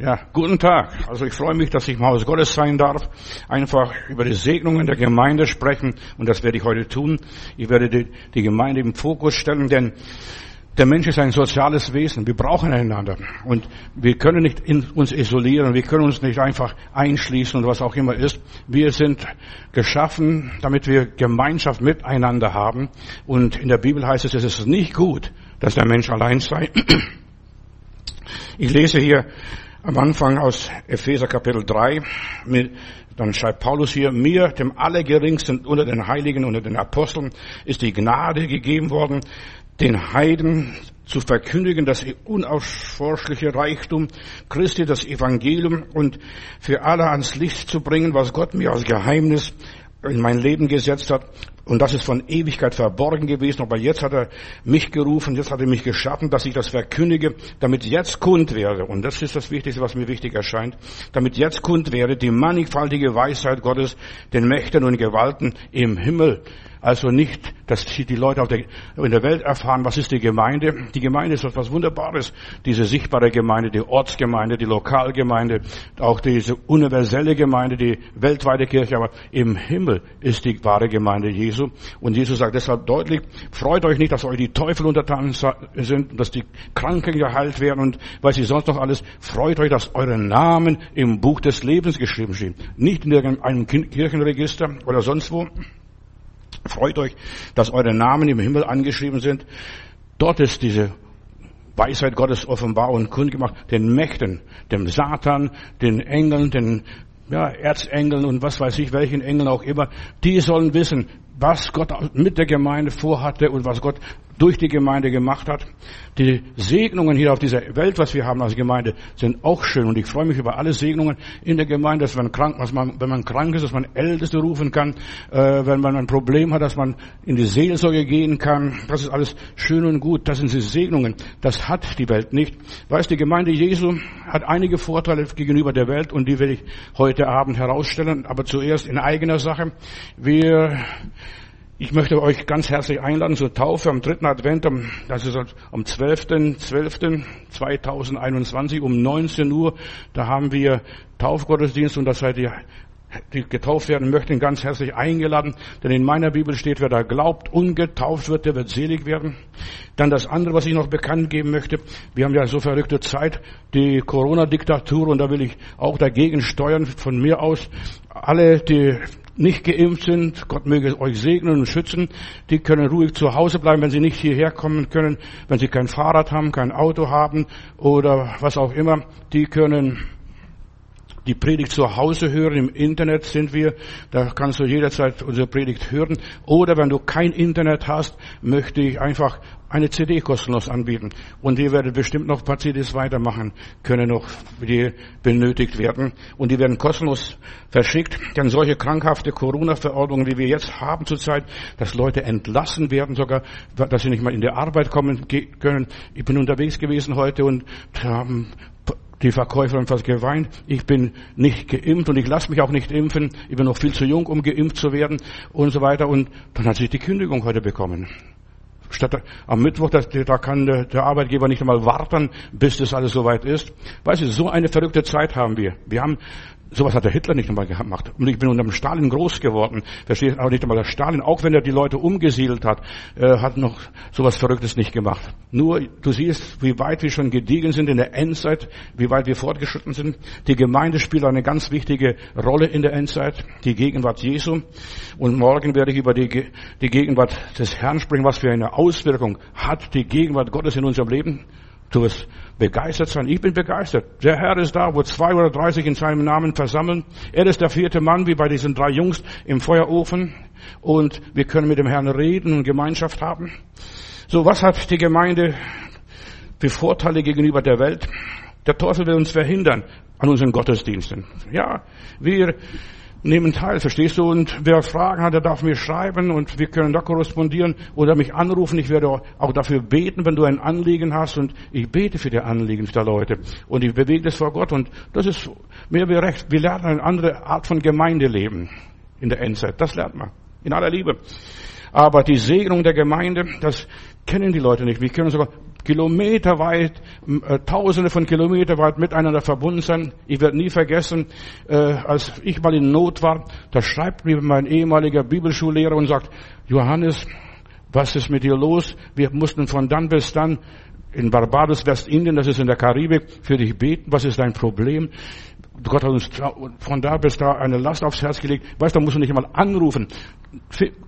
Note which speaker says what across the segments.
Speaker 1: Ja, guten Tag. Also ich freue mich, dass ich im Haus Gottes sein darf. Einfach über die Segnungen der Gemeinde sprechen und das werde ich heute tun. Ich werde die, die Gemeinde im Fokus stellen, denn der Mensch ist ein soziales Wesen. Wir brauchen einander und wir können nicht uns isolieren. Wir können uns nicht einfach einschließen und was auch immer ist. Wir sind geschaffen, damit wir Gemeinschaft miteinander haben. Und in der Bibel heißt es, es ist nicht gut, dass der Mensch allein sei. Ich lese hier am Anfang aus Epheser Kapitel 3, dann schreibt Paulus hier, mir, dem Allergeringsten unter den Heiligen, unter den Aposteln, ist die Gnade gegeben worden, den Heiden zu verkündigen, das unausforschliche Reichtum Christi, das Evangelium und für alle ans Licht zu bringen, was Gott mir als Geheimnis in mein Leben gesetzt hat. Und das ist von Ewigkeit verborgen gewesen. Aber jetzt hat er mich gerufen, jetzt hat er mich geschaffen, dass ich das verkündige, damit jetzt kund werde. Und das ist das Wichtigste, was mir wichtig erscheint. Damit jetzt kund werde die mannigfaltige Weisheit Gottes, den Mächten und Gewalten im Himmel also nicht, dass die Leute der, in der Welt erfahren, was ist die Gemeinde. Die Gemeinde ist etwas Wunderbares. Diese sichtbare Gemeinde, die Ortsgemeinde, die Lokalgemeinde, auch diese universelle Gemeinde, die weltweite Kirche. Aber im Himmel ist die wahre Gemeinde Jesu. Und Jesus sagt deshalb deutlich, freut euch nicht, dass euch die Teufel untertan sind, dass die Kranken geheilt werden und weiß ich sonst noch alles. Freut euch, dass eure Namen im Buch des Lebens geschrieben stehen. Nicht in irgendeinem Kirchenregister oder sonst wo. Freut euch, dass eure Namen im Himmel angeschrieben sind. Dort ist diese Weisheit Gottes offenbar und kundgemacht den Mächten, dem Satan, den Engeln, den ja, Erzengeln und was weiß ich, welchen Engeln auch immer. Die sollen wissen, was Gott mit der Gemeinde vorhatte und was Gott durch die Gemeinde gemacht hat. Die Segnungen hier auf dieser Welt, was wir haben als Gemeinde, sind auch schön und ich freue mich über alle Segnungen in der Gemeinde, dass man krank, dass man, wenn man krank ist, dass man Älteste rufen kann, äh, wenn man ein Problem hat, dass man in die Seelsorge gehen kann. Das ist alles schön und gut. Das sind die Segnungen. Das hat die Welt nicht. Weißt, die Gemeinde Jesu hat einige Vorteile gegenüber der Welt und die will ich heute Abend herausstellen, aber zuerst in eigener Sache. Wir ich möchte euch ganz herzlich einladen zur Taufe am dritten Advent, das ist am 12.12.2021 um 19 Uhr. Da haben wir Taufgottesdienst und das seid ihr die getauft werden möchten, ganz herzlich eingeladen. Denn in meiner Bibel steht, wer da glaubt und getauft wird, der wird selig werden. Dann das andere, was ich noch bekannt geben möchte. Wir haben ja so verrückte Zeit, die Corona-Diktatur, und da will ich auch dagegen steuern, von mir aus. Alle, die nicht geimpft sind, Gott möge euch segnen und schützen, die können ruhig zu Hause bleiben, wenn sie nicht hierher kommen können, wenn sie kein Fahrrad haben, kein Auto haben oder was auch immer, die können die Predigt zu Hause hören. Im Internet sind wir. Da kannst du jederzeit unsere Predigt hören. Oder wenn du kein Internet hast, möchte ich einfach eine CD kostenlos anbieten. Und die werden bestimmt noch ein paar CDs weitermachen können, noch, die benötigt werden. Und die werden kostenlos verschickt. Denn solche krankhafte Corona-Verordnungen, wie wir jetzt haben zurzeit, dass Leute entlassen werden sogar, dass sie nicht mal in die Arbeit kommen können. Ich bin unterwegs gewesen heute und haben die Verkäuferin fast geweint. Ich bin nicht geimpft und ich lasse mich auch nicht impfen. Ich bin noch viel zu jung, um geimpft zu werden und so weiter. Und dann hat sich die Kündigung heute bekommen. Statt am Mittwoch, da, da kann der, der, Arbeitgeber nicht einmal warten, bis das alles soweit ist. Weißt du, so eine verrückte Zeit haben wir. Wir haben Sowas hat der Hitler nicht einmal gemacht. Und ich bin unter dem Stalin groß geworden. Versteht auch nicht einmal der Stalin, auch wenn er die Leute umgesiedelt hat, äh, hat noch sowas Verrücktes nicht gemacht. Nur, du siehst, wie weit wir schon gediegen sind in der Endzeit, wie weit wir fortgeschritten sind. Die Gemeinde spielt eine ganz wichtige Rolle in der Endzeit, die Gegenwart Jesu. Und morgen werde ich über die, die Gegenwart des Herrn sprechen, was für eine Auswirkung hat die Gegenwart Gottes in unserem Leben. Du wirst begeistert sein. Ich bin begeistert. Der Herr ist da, wo zwei oder drei sich in seinem Namen versammeln. Er ist der vierte Mann, wie bei diesen drei Jungs im Feuerofen. Und wir können mit dem Herrn reden und Gemeinschaft haben. So, was hat die Gemeinde für Vorteile gegenüber der Welt? Der Teufel will uns verhindern an unseren Gottesdiensten. Ja, wir nehmen teil, verstehst du? Und wer Fragen hat, der darf mir schreiben und wir können da korrespondieren oder mich anrufen. Ich werde auch dafür beten, wenn du ein Anliegen hast und ich bete für die Anliegen der Leute und ich bewege das vor Gott und das ist mir wie recht. Wir lernen eine andere Art von Gemeindeleben in der Endzeit. Das lernt man. In aller Liebe. Aber die Segnung der Gemeinde, das kennen die Leute nicht. Wir können sogar Kilometer weit, äh, tausende von Kilometer weit miteinander verbunden sein. Ich werde nie vergessen, äh, als ich mal in Not war, da schreibt mir mein ehemaliger Bibelschullehrer und sagt, Johannes, was ist mit dir los? Wir mussten von dann bis dann in Barbados, Westindien, das ist in der Karibik, für dich beten. Was ist dein Problem? Gott hat uns von da bis da eine Last aufs Herz gelegt. Weißt du, da musst du nicht einmal anrufen.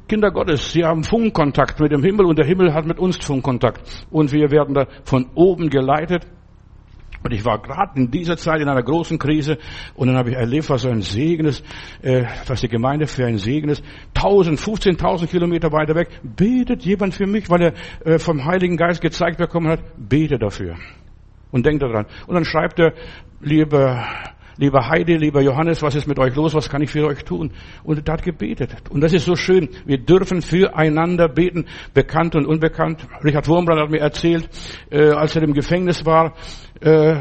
Speaker 1: Kinder Gottes, sie haben Funkkontakt mit dem Himmel und der Himmel hat mit uns Funkkontakt. Und wir werden da von oben geleitet. Und ich war gerade in dieser Zeit in einer großen Krise und dann habe ich erlebt, was ein Segen ist, äh, was die Gemeinde für ein Segen ist. 1000, 15.000 Kilometer weiter weg betet jemand für mich, weil er äh, vom Heiligen Geist gezeigt bekommen hat, bete dafür. Und denkt daran. Und dann schreibt er, liebe lieber Heidi, lieber Johannes, was ist mit euch los? Was kann ich für euch tun? Und er hat gebetet. Und das ist so schön. Wir dürfen füreinander beten, bekannt und unbekannt. Richard Wurmbrand hat mir erzählt, äh, als er im Gefängnis war, äh,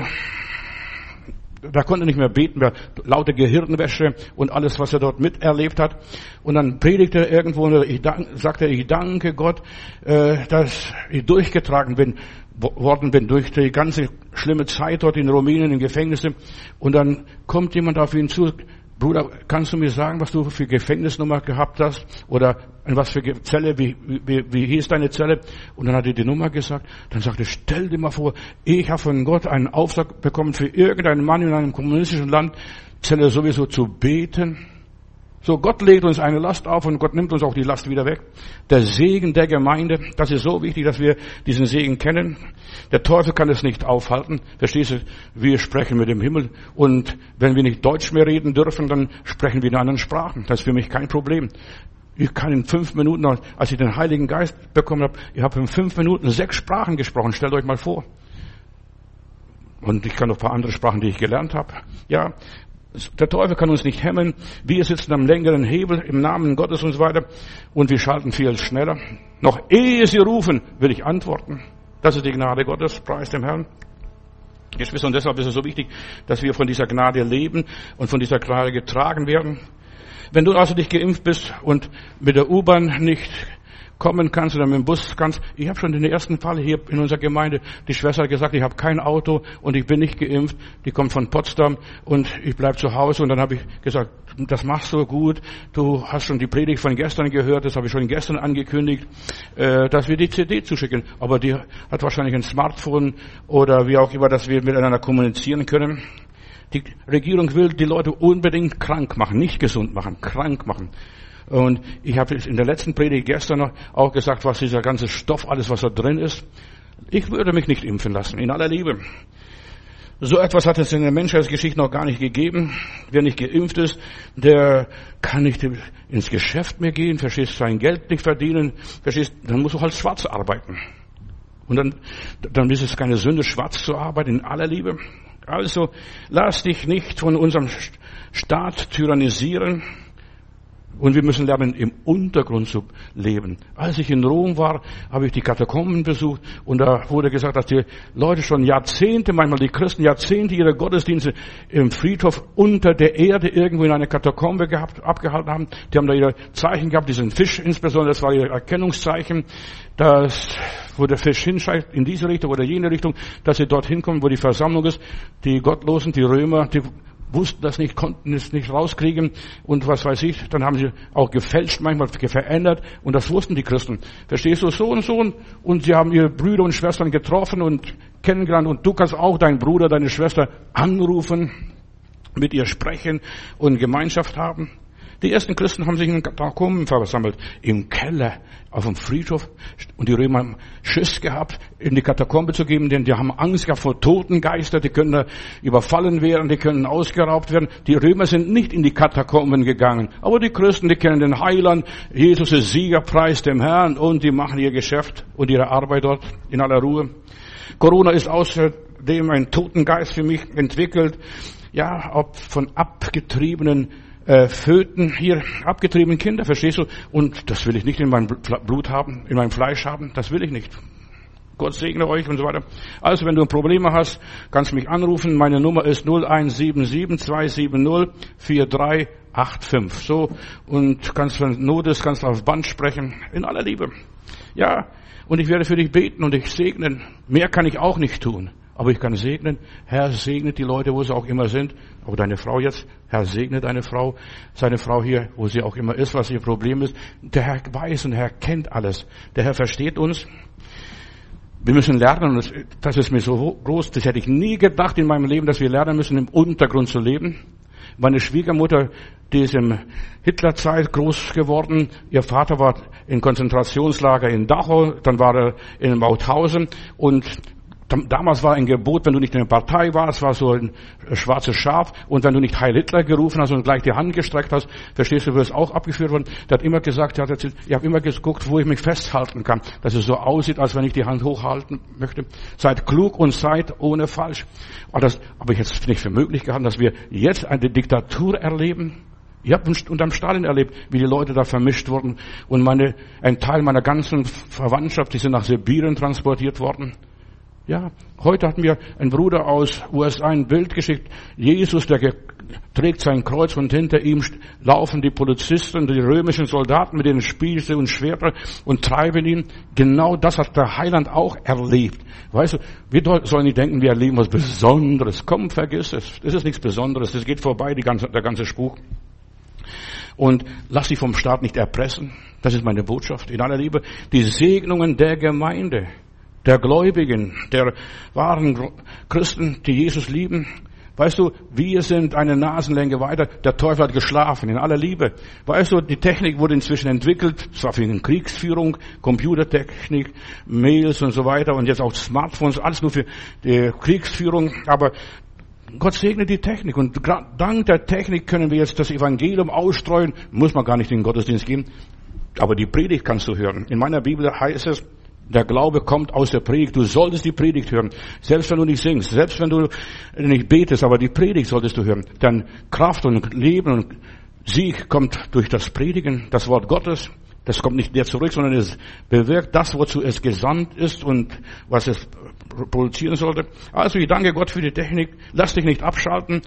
Speaker 1: da konnte er nicht mehr beten, mehr laute Gehirnwäsche und alles, was er dort miterlebt hat. Und dann predigte er irgendwo und ich dank, sagte, ich danke Gott, äh, dass ich durchgetragen bin worden bin durch die ganze schlimme Zeit dort in Rumänien im Gefängnis. Und dann kommt jemand auf ihn zu, Bruder, kannst du mir sagen, was du für Gefängnisnummer gehabt hast? Oder in was für Zelle, wie, wie, wie hieß deine Zelle? Und dann hat er die Nummer gesagt. Dann sagte, stell dir mal vor, ich habe von Gott einen Auftrag bekommen, für irgendeinen Mann in einem kommunistischen Land, Zelle sowieso zu beten. So, Gott legt uns eine Last auf und Gott nimmt uns auch die Last wieder weg. Der Segen der Gemeinde, das ist so wichtig, dass wir diesen Segen kennen. Der Teufel kann es nicht aufhalten. Verstehst du? Wir sprechen mit dem Himmel und wenn wir nicht Deutsch mehr reden dürfen, dann sprechen wir in anderen Sprachen. Das ist für mich kein Problem. Ich kann in fünf Minuten, als ich den Heiligen Geist bekommen habe, ich habe in fünf Minuten sechs Sprachen gesprochen. Stellt euch mal vor. Und ich kann noch ein paar andere Sprachen, die ich gelernt habe. Ja, der Teufel kann uns nicht hemmen. Wir sitzen am längeren Hebel im Namen Gottes und so weiter. Und wir schalten viel schneller. Noch ehe sie rufen, will ich antworten. Das ist die Gnade Gottes. Preis dem Herrn. Geschwister, und deshalb ist es so wichtig, dass wir von dieser Gnade leben und von dieser Gnade getragen werden. Wenn du also nicht geimpft bist und mit der U-Bahn nicht kommen kannst oder mit dem Bus kannst. Ich habe schon den ersten Fall hier in unserer Gemeinde, die Schwester hat gesagt, ich habe kein Auto und ich bin nicht geimpft. Die kommt von Potsdam und ich bleib zu Hause. Und dann habe ich gesagt, das machst du gut. Du hast schon die Predigt von gestern gehört, das habe ich schon gestern angekündigt, äh, dass wir die CD zuschicken. Aber die hat wahrscheinlich ein Smartphone oder wie auch immer, dass wir miteinander kommunizieren können. Die Regierung will die Leute unbedingt krank machen, nicht gesund machen, krank machen. Und ich habe in der letzten Predigt gestern noch auch gesagt, was dieser ganze Stoff, alles was da drin ist. Ich würde mich nicht impfen lassen, in aller Liebe. So etwas hat es in der Menschheitsgeschichte noch gar nicht gegeben. Wer nicht geimpft ist, der kann nicht ins Geschäft mehr gehen, verstehst, sein Geld nicht verdienen, verstehst, dann muss er halt schwarz arbeiten. Und dann, dann ist es keine Sünde, schwarz zu arbeiten, in aller Liebe. Also, lass dich nicht von unserem Staat tyrannisieren. Und wir müssen lernen, im Untergrund zu leben. Als ich in Rom war, habe ich die Katakomben besucht und da wurde gesagt, dass die Leute schon Jahrzehnte, manchmal die Christen Jahrzehnte ihre Gottesdienste im Friedhof unter der Erde irgendwo in einer Katakombe gehabt, abgehalten haben. Die haben da ihre Zeichen gehabt, diesen Fisch insbesondere, das war ihr Erkennungszeichen, dass, wo der Fisch hinscheint, in diese Richtung oder jene Richtung, dass sie dorthin kommen, wo die Versammlung ist. Die Gottlosen, die Römer, die wussten das nicht, konnten es nicht rauskriegen und was weiß ich, dann haben sie auch gefälscht, manchmal verändert und das wussten die Christen. Verstehst du, so und so und sie haben ihre Brüder und Schwestern getroffen und kennengelernt und du kannst auch deinen Bruder, deine Schwester anrufen, mit ihr sprechen und Gemeinschaft haben. Die ersten Christen haben sich in Katakomben versammelt, im Keller, auf dem Friedhof. Und die Römer haben Schiss gehabt, in die Katakombe zu geben, denn die haben Angst gehabt vor Totengeistern, die können da überfallen werden, die können ausgeraubt werden. Die Römer sind nicht in die Katakomben gegangen. Aber die Christen, die kennen den Heiland, Jesus ist Siegerpreis dem Herrn und die machen ihr Geschäft und ihre Arbeit dort in aller Ruhe. Corona ist außerdem ein Totengeist für mich entwickelt. Ja, ob von abgetriebenen äh, Föten hier abgetriebenen Kinder, verstehst du? Und das will ich nicht in meinem Blut haben, in meinem Fleisch haben, das will ich nicht. Gott segne euch und so weiter. Also, wenn du Probleme hast, kannst du mich anrufen. Meine Nummer ist 0177 270 4385. So, und kannst, wenn Not ist, kannst du aufs Band sprechen. In aller Liebe. Ja, und ich werde für dich beten und dich segnen. Mehr kann ich auch nicht tun. Aber ich kann segnen. Herr segnet die Leute, wo sie auch immer sind. Aber deine Frau jetzt, Herr segnet deine Frau, seine Frau hier, wo sie auch immer ist, was ihr Problem ist. Der Herr weiß und der Herr kennt alles. Der Herr versteht uns. Wir müssen lernen, und das ist mir so groß, das hätte ich nie gedacht in meinem Leben, dass wir lernen müssen, im Untergrund zu leben. Meine Schwiegermutter, die ist im Hitlerzeit groß geworden. Ihr Vater war in Konzentrationslager in Dachau, dann war er in Mauthausen und Damals war ein Gebot, wenn du nicht in der Partei warst, war so ein schwarzes Schaf. Und wenn du nicht Heil Hitler gerufen hast und gleich die Hand gestreckt hast, verstehst du, wirst auch abgeführt worden. Der hat immer gesagt, er hat erzählt, ich habe immer geguckt, wo ich mich festhalten kann, dass es so aussieht, als wenn ich die Hand hochhalten möchte. Seid klug und seid ohne falsch. Aber, das, aber ich es nicht für möglich gehabt, dass wir jetzt eine Diktatur erleben. Ich habe unterm Stalin erlebt, wie die Leute da vermischt wurden. Und meine, ein Teil meiner ganzen Verwandtschaft, die sind nach Sibirien transportiert worden. Ja, heute hat mir ein Bruder aus USA ein Bild geschickt. Jesus, der trägt sein Kreuz und hinter ihm laufen die Polizisten, die römischen Soldaten mit ihren Spieße und Schwerter und treiben ihn. Genau das hat der Heiland auch erlebt. Weißt du, wir sollen nicht denken, wir erleben was Besonderes. Komm, vergiss es. Das ist nichts Besonderes. Das geht vorbei, ganze, der ganze Spuk. Und lass dich vom Staat nicht erpressen. Das ist meine Botschaft. In aller Liebe. Die Segnungen der Gemeinde der Gläubigen, der wahren Christen, die Jesus lieben. Weißt du, wir sind eine Nasenlänge weiter. Der Teufel hat geschlafen, in aller Liebe. Weißt du, die Technik wurde inzwischen entwickelt, zwar für die Kriegsführung, Computertechnik, Mails und so weiter und jetzt auch Smartphones, alles nur für die Kriegsführung. Aber Gott segne die Technik und dank der Technik können wir jetzt das Evangelium ausstreuen. Muss man gar nicht in den Gottesdienst gehen. Aber die Predigt kannst du hören. In meiner Bibel heißt es, der Glaube kommt aus der Predigt. Du solltest die Predigt hören. Selbst wenn du nicht singst, selbst wenn du nicht betest, aber die Predigt solltest du hören. Denn Kraft und Leben und Sieg kommt durch das Predigen, das Wort Gottes. Das kommt nicht der zurück, sondern es bewirkt das, wozu es gesandt ist und was es produzieren sollte. Also ich danke Gott für die Technik. Lass dich nicht abschalten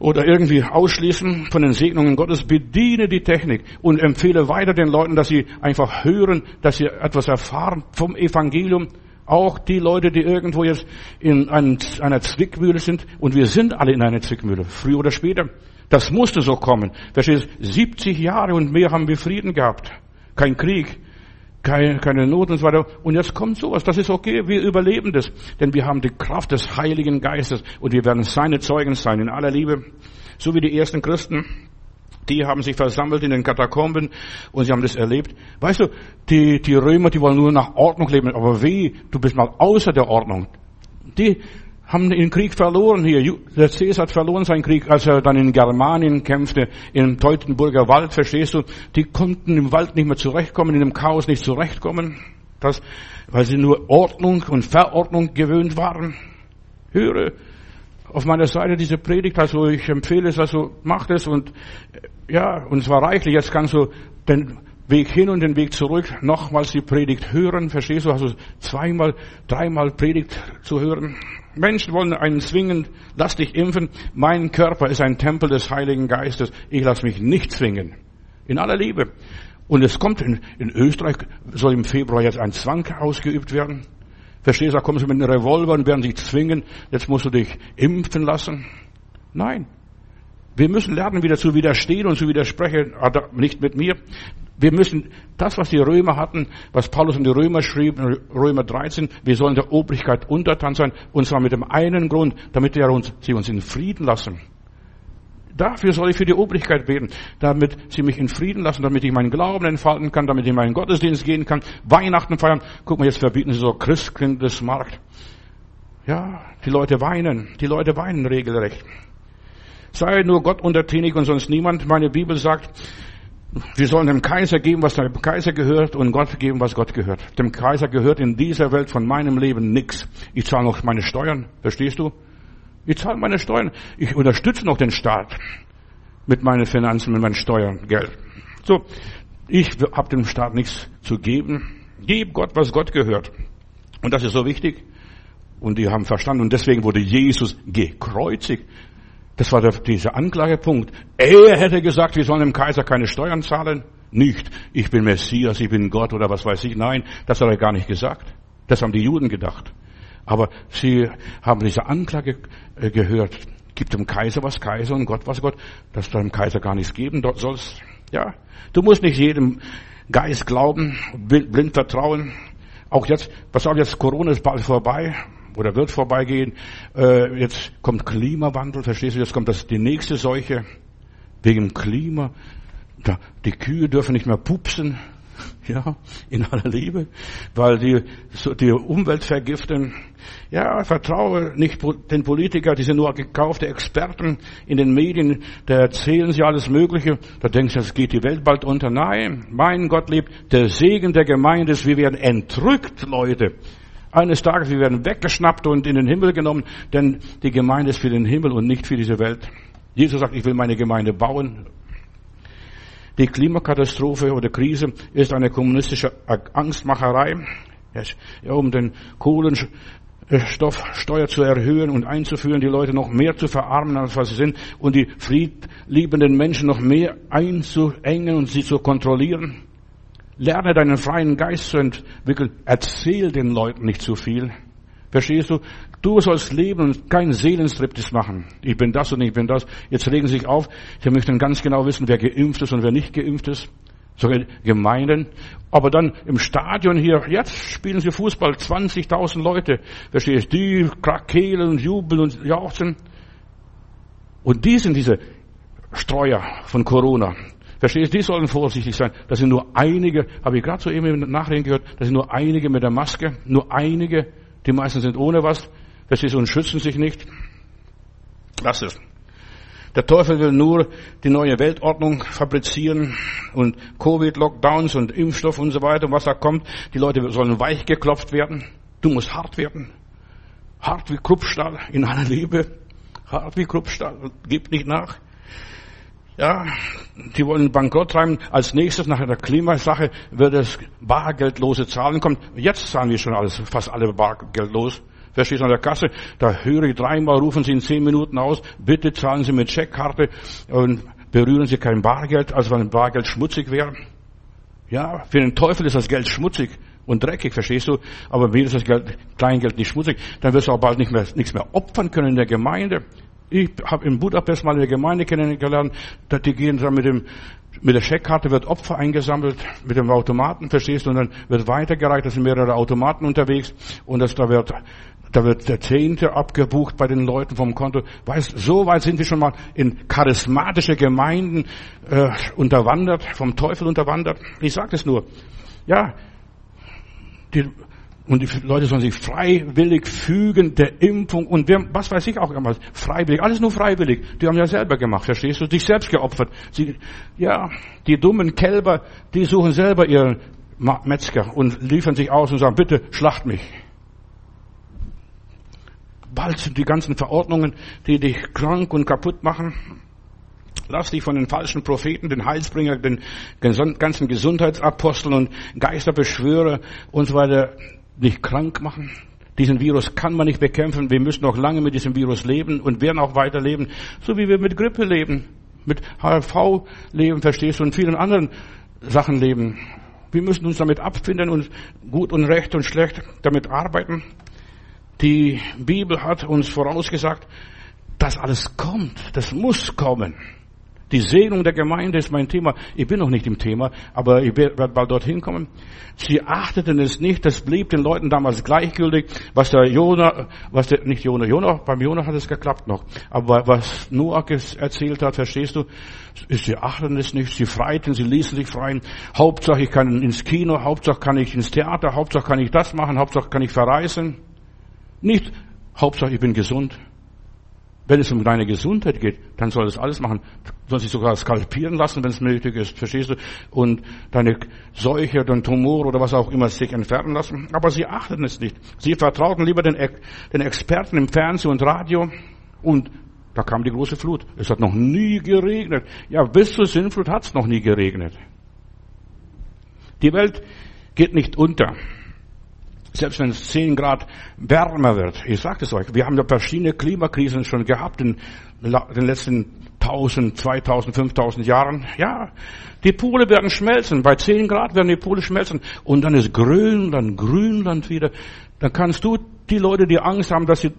Speaker 1: oder irgendwie ausschließen von den Segnungen Gottes, bediene die Technik und empfehle weiter den Leuten, dass sie einfach hören, dass sie etwas erfahren vom Evangelium. Auch die Leute, die irgendwo jetzt in einer Zwickmühle sind, und wir sind alle in einer Zwickmühle, früher oder später. Das musste so kommen. Verstehst 70 Jahre und mehr haben wir Frieden gehabt. Kein Krieg keine, keine Not und so weiter. Und jetzt kommt sowas. Das ist okay. Wir überleben das. Denn wir haben die Kraft des Heiligen Geistes und wir werden seine Zeugen sein in aller Liebe. So wie die ersten Christen. Die haben sich versammelt in den Katakomben und sie haben das erlebt. Weißt du, die, die Römer, die wollen nur nach Ordnung leben. Aber wie? Du bist mal außer der Ordnung. Die haben den Krieg verloren hier. Der Caesar hat verloren seinen Krieg, als er dann in Germanien kämpfte, im Teutoburger Wald, verstehst du? Die konnten im Wald nicht mehr zurechtkommen, in dem Chaos nicht zurechtkommen. Das, weil sie nur Ordnung und Verordnung gewöhnt waren. Höre auf meiner Seite diese Predigt, also ich empfehle es, also mach es und, ja, und zwar reichlich. Jetzt kannst du den Weg hin und den Weg zurück nochmals die Predigt hören, verstehst du? Also zweimal, dreimal Predigt zu hören. Menschen wollen einen zwingen, lass dich impfen. Mein Körper ist ein Tempel des Heiligen Geistes. Ich lasse mich nicht zwingen. In aller Liebe. Und es kommt in, in Österreich, soll im Februar jetzt ein Zwang ausgeübt werden. Verstehst du, da kommen sie mit einem Revolver und werden sich zwingen, jetzt musst du dich impfen lassen. Nein. Wir müssen lernen, wieder zu widerstehen und zu widersprechen, nicht mit mir. Wir müssen das, was die Römer hatten, was Paulus in die Römer schrieb, in Römer 13, wir sollen der Obrigkeit untertan sein, und zwar mit dem einen Grund, damit wir uns, sie uns in Frieden lassen. Dafür soll ich für die Obrigkeit beten, damit sie mich in Frieden lassen, damit ich meinen Glauben entfalten kann, damit ich in meinen Gottesdienst gehen kann, Weihnachten feiern. Guck mal, jetzt verbieten sie so Christkind des Markt. Ja, die Leute weinen, die Leute weinen regelrecht. Sei nur Gott untertänig und sonst niemand. Meine Bibel sagt, wir sollen dem Kaiser geben, was dem Kaiser gehört und Gott geben, was Gott gehört. Dem Kaiser gehört in dieser Welt von meinem Leben nichts. Ich zahle noch meine Steuern, verstehst du? Ich zahle meine Steuern. Ich unterstütze noch den Staat mit meinen Finanzen, mit meinen Steuern, Geld. So, ich habe dem Staat nichts zu geben. Gib Gott, was Gott gehört. Und das ist so wichtig. Und die haben verstanden. Und deswegen wurde Jesus gekreuzigt. Das war der, dieser Anklagepunkt. Er hätte gesagt, wir sollen dem Kaiser keine Steuern zahlen. Nicht, ich bin Messias, ich bin Gott oder was weiß ich. Nein, das hat er gar nicht gesagt. Das haben die Juden gedacht. Aber sie haben diese Anklage äh, gehört. Gibt dem Kaiser was Kaiser und Gott was Gott, dass du dem Kaiser gar nichts geben sollst. Ja, du musst nicht jedem Geist glauben, blind vertrauen. Auch jetzt, was auch jetzt, Corona ist bald vorbei oder wird vorbeigehen. Äh, jetzt kommt Klimawandel, verstehst du? Jetzt kommt das die nächste Seuche wegen Klima. Die Kühe dürfen nicht mehr pupsen, ja, in aller Liebe, weil die so die Umwelt vergiften. Ja, vertraue nicht den Politikern, die sind nur gekaufte Experten in den Medien, da erzählen sie alles Mögliche, da denkst du, es geht die Welt bald unter. Nein, mein Gott lebt, der Segen der Gemeinde ist, wir werden entrückt, Leute. Eines Tages, wir werden weggeschnappt und in den Himmel genommen, denn die Gemeinde ist für den Himmel und nicht für diese Welt. Jesus sagt, ich will meine Gemeinde bauen. Die Klimakatastrophe oder Krise ist eine kommunistische Angstmacherei, um den Kohlenstoffsteuer zu erhöhen und einzuführen, die Leute noch mehr zu verarmen, als was sie sind, und die friedliebenden Menschen noch mehr einzuengen und sie zu kontrollieren. Lerne deinen freien Geist zu entwickeln. Erzähl den Leuten nicht zu viel. Verstehst du? Du sollst leben und keinen Seelenstriptease machen. Ich bin das und ich bin das. Jetzt regen sie sich auf. Sie möchten ganz genau wissen, wer geimpft ist und wer nicht geimpft ist. Sogar Gemeinden. Aber dann im Stadion hier, jetzt spielen sie Fußball, 20.000 Leute. Verstehst du? Die krakehlen und jubeln und jauchzen. Und die sind diese Streuer von Corona. Verstehst du? Die sollen vorsichtig sein. Das sind nur einige, habe ich gerade so eben im Nachreden gehört, das sind nur einige mit der Maske, nur einige die meisten sind ohne was. Verstehst du? Und schützen sich nicht. Lass es. Der Teufel will nur die neue Weltordnung fabrizieren und Covid-Lockdowns und Impfstoff und so weiter, was da kommt. Die Leute sollen weich geklopft werden. Du musst hart werden. Hart wie Kruppstahl in aller Liebe. Hart wie Kruppstahl. Gib nicht nach. Ja, die wollen Bankrott treiben. Als nächstes nach der Klimasache wird es bargeldlose Zahlen kommen. Jetzt zahlen wir schon alles, fast alle bargeldlos. Verstehst du an der Kasse? Da höre ich dreimal, rufen Sie in zehn Minuten aus, bitte zahlen Sie mit Checkkarte und berühren Sie kein Bargeld, als wenn Bargeld schmutzig wäre. Ja, für den Teufel ist das Geld schmutzig und dreckig, verstehst du? Aber mir ist das Geld, Kleingeld nicht schmutzig. Dann wirst du auch bald nicht mehr, nichts mehr opfern können in der Gemeinde. Ich habe in Budapest mal eine Gemeinde kennengelernt, die gehen dann mit dem mit der Scheckkarte wird Opfer eingesammelt, mit dem Automaten, verstehst du, und dann wird weitergereicht, da sind mehrere Automaten unterwegs, und das, da wird, da wird der Zehnte abgebucht bei den Leuten vom Konto. Weißt, so weit sind wir schon mal in charismatische Gemeinden äh, unterwandert, vom Teufel unterwandert. Ich sage das nur. Ja, die und die Leute sollen sich freiwillig fügen der Impfung und wer, was weiß ich auch immer. Freiwillig, alles nur freiwillig. Die haben ja selber gemacht, verstehst du? Sich selbst geopfert. Sie, ja, die dummen Kälber, die suchen selber ihren Metzger und liefern sich aus und sagen, bitte schlacht mich. Bald sind die ganzen Verordnungen, die dich krank und kaputt machen. Lass dich von den falschen Propheten, den Heilsbringer, den ganzen Gesundheitsaposteln und Geisterbeschwörer und so weiter nicht krank machen. Diesen Virus kann man nicht bekämpfen. Wir müssen noch lange mit diesem Virus leben und werden auch weiter leben, so wie wir mit Grippe leben, mit HIV leben, verstehst du, und vielen anderen Sachen leben. Wir müssen uns damit abfinden und gut und recht und schlecht damit arbeiten. Die Bibel hat uns vorausgesagt, dass alles kommt. Das muss kommen. Die Segnung der Gemeinde ist mein Thema. Ich bin noch nicht im Thema, aber ich werde bald dorthin kommen. Sie achteten es nicht, das blieb den Leuten damals gleichgültig, was der Jonah, was der, nicht Jonah, Jonah, beim Jonah hat es geklappt noch, aber was Noah erzählt hat, verstehst du, sie achten es nicht, sie freiten, sie ließen sich freien. Hauptsache ich kann ins Kino, Hauptsache kann ich ins Theater, Hauptsache kann ich das machen, Hauptsache kann ich verreisen. Nicht, Hauptsache ich bin gesund. Wenn es um deine Gesundheit geht, dann soll es alles machen. Du sollst dich sogar skalpieren lassen, wenn es nötig ist, verstehst du? Und deine Seuche, dein Tumor oder was auch immer sich entfernen lassen. Aber sie achten es nicht. Sie vertrauten lieber den, den Experten im Fernsehen und Radio. Und da kam die große Flut. Es hat noch nie geregnet. Ja, bis zur Sinnflut hat es noch nie geregnet. Die Welt geht nicht unter. Selbst wenn es 10 Grad wärmer wird. Ich sage es euch. Wir haben ja verschiedene Klimakrisen schon gehabt in den letzten 1000, 2000, 5000 Jahren. Ja, die Pole werden schmelzen. Bei 10 Grad werden die Pole schmelzen. Und dann ist Grönland, Grünland wieder. Dann kannst du die Leute, die Angst haben, dass sie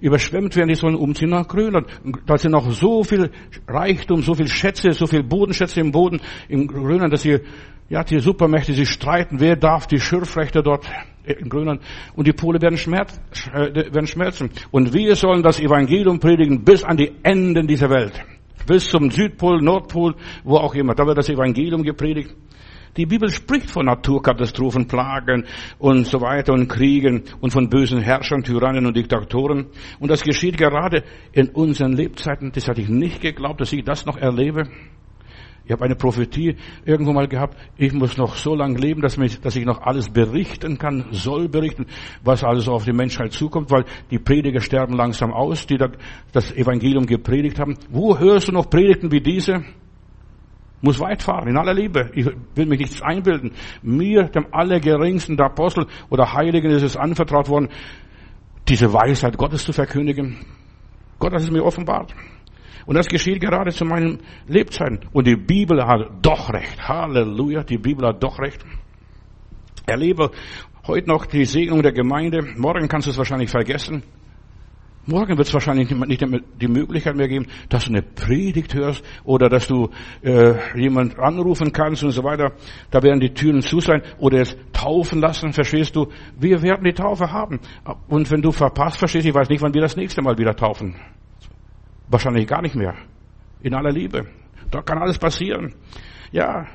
Speaker 1: überschwemmt werden, die sollen umziehen nach Grönland. Da sind noch so viel Reichtum, so viel Schätze, so viel Bodenschätze im Boden in Grönland, dass sie, ja, die Supermächte sich streiten, wer darf die Schürfrechte dort in Grönland und die Pole werden, schmerz, äh, werden schmerzen. Und wir sollen das Evangelium predigen bis an die Enden dieser Welt. Bis zum Südpol, Nordpol, wo auch immer. Da wird das Evangelium gepredigt. Die Bibel spricht von Naturkatastrophen, Plagen und so weiter und Kriegen und von bösen Herrschern, Tyrannen und Diktatoren. Und das geschieht gerade in unseren Lebzeiten. Das hatte ich nicht geglaubt, dass ich das noch erlebe. Ich habe eine Prophetie irgendwo mal gehabt. Ich muss noch so lange leben, dass, mich, dass ich noch alles berichten kann, soll berichten, was alles auf die Menschheit zukommt, weil die Prediger sterben langsam aus, die das Evangelium gepredigt haben. Wo hörst du noch Predigten wie diese? muss weit fahren, in aller Liebe. Ich will mich nichts einbilden. Mir, dem allergeringsten der Apostel oder Heiligen, ist es anvertraut worden, diese Weisheit Gottes zu verkündigen. Gott hat es mir offenbart. Und das geschieht gerade zu meinen Lebzeiten. Und die Bibel hat doch recht. Halleluja, die Bibel hat doch recht. Erlebe heute noch die Segnung der Gemeinde. Morgen kannst du es wahrscheinlich vergessen. Morgen wird es wahrscheinlich nicht die Möglichkeit mehr geben, dass du eine Predigt hörst oder dass du äh, jemand anrufen kannst und so weiter. Da werden die Türen zu sein oder es taufen lassen, verstehst du? Wir werden die Taufe haben. Und wenn du verpasst, verstehst du, ich weiß nicht, wann wir das nächste Mal wieder taufen. Wahrscheinlich gar nicht mehr. In aller Liebe. Da kann alles passieren. Ja,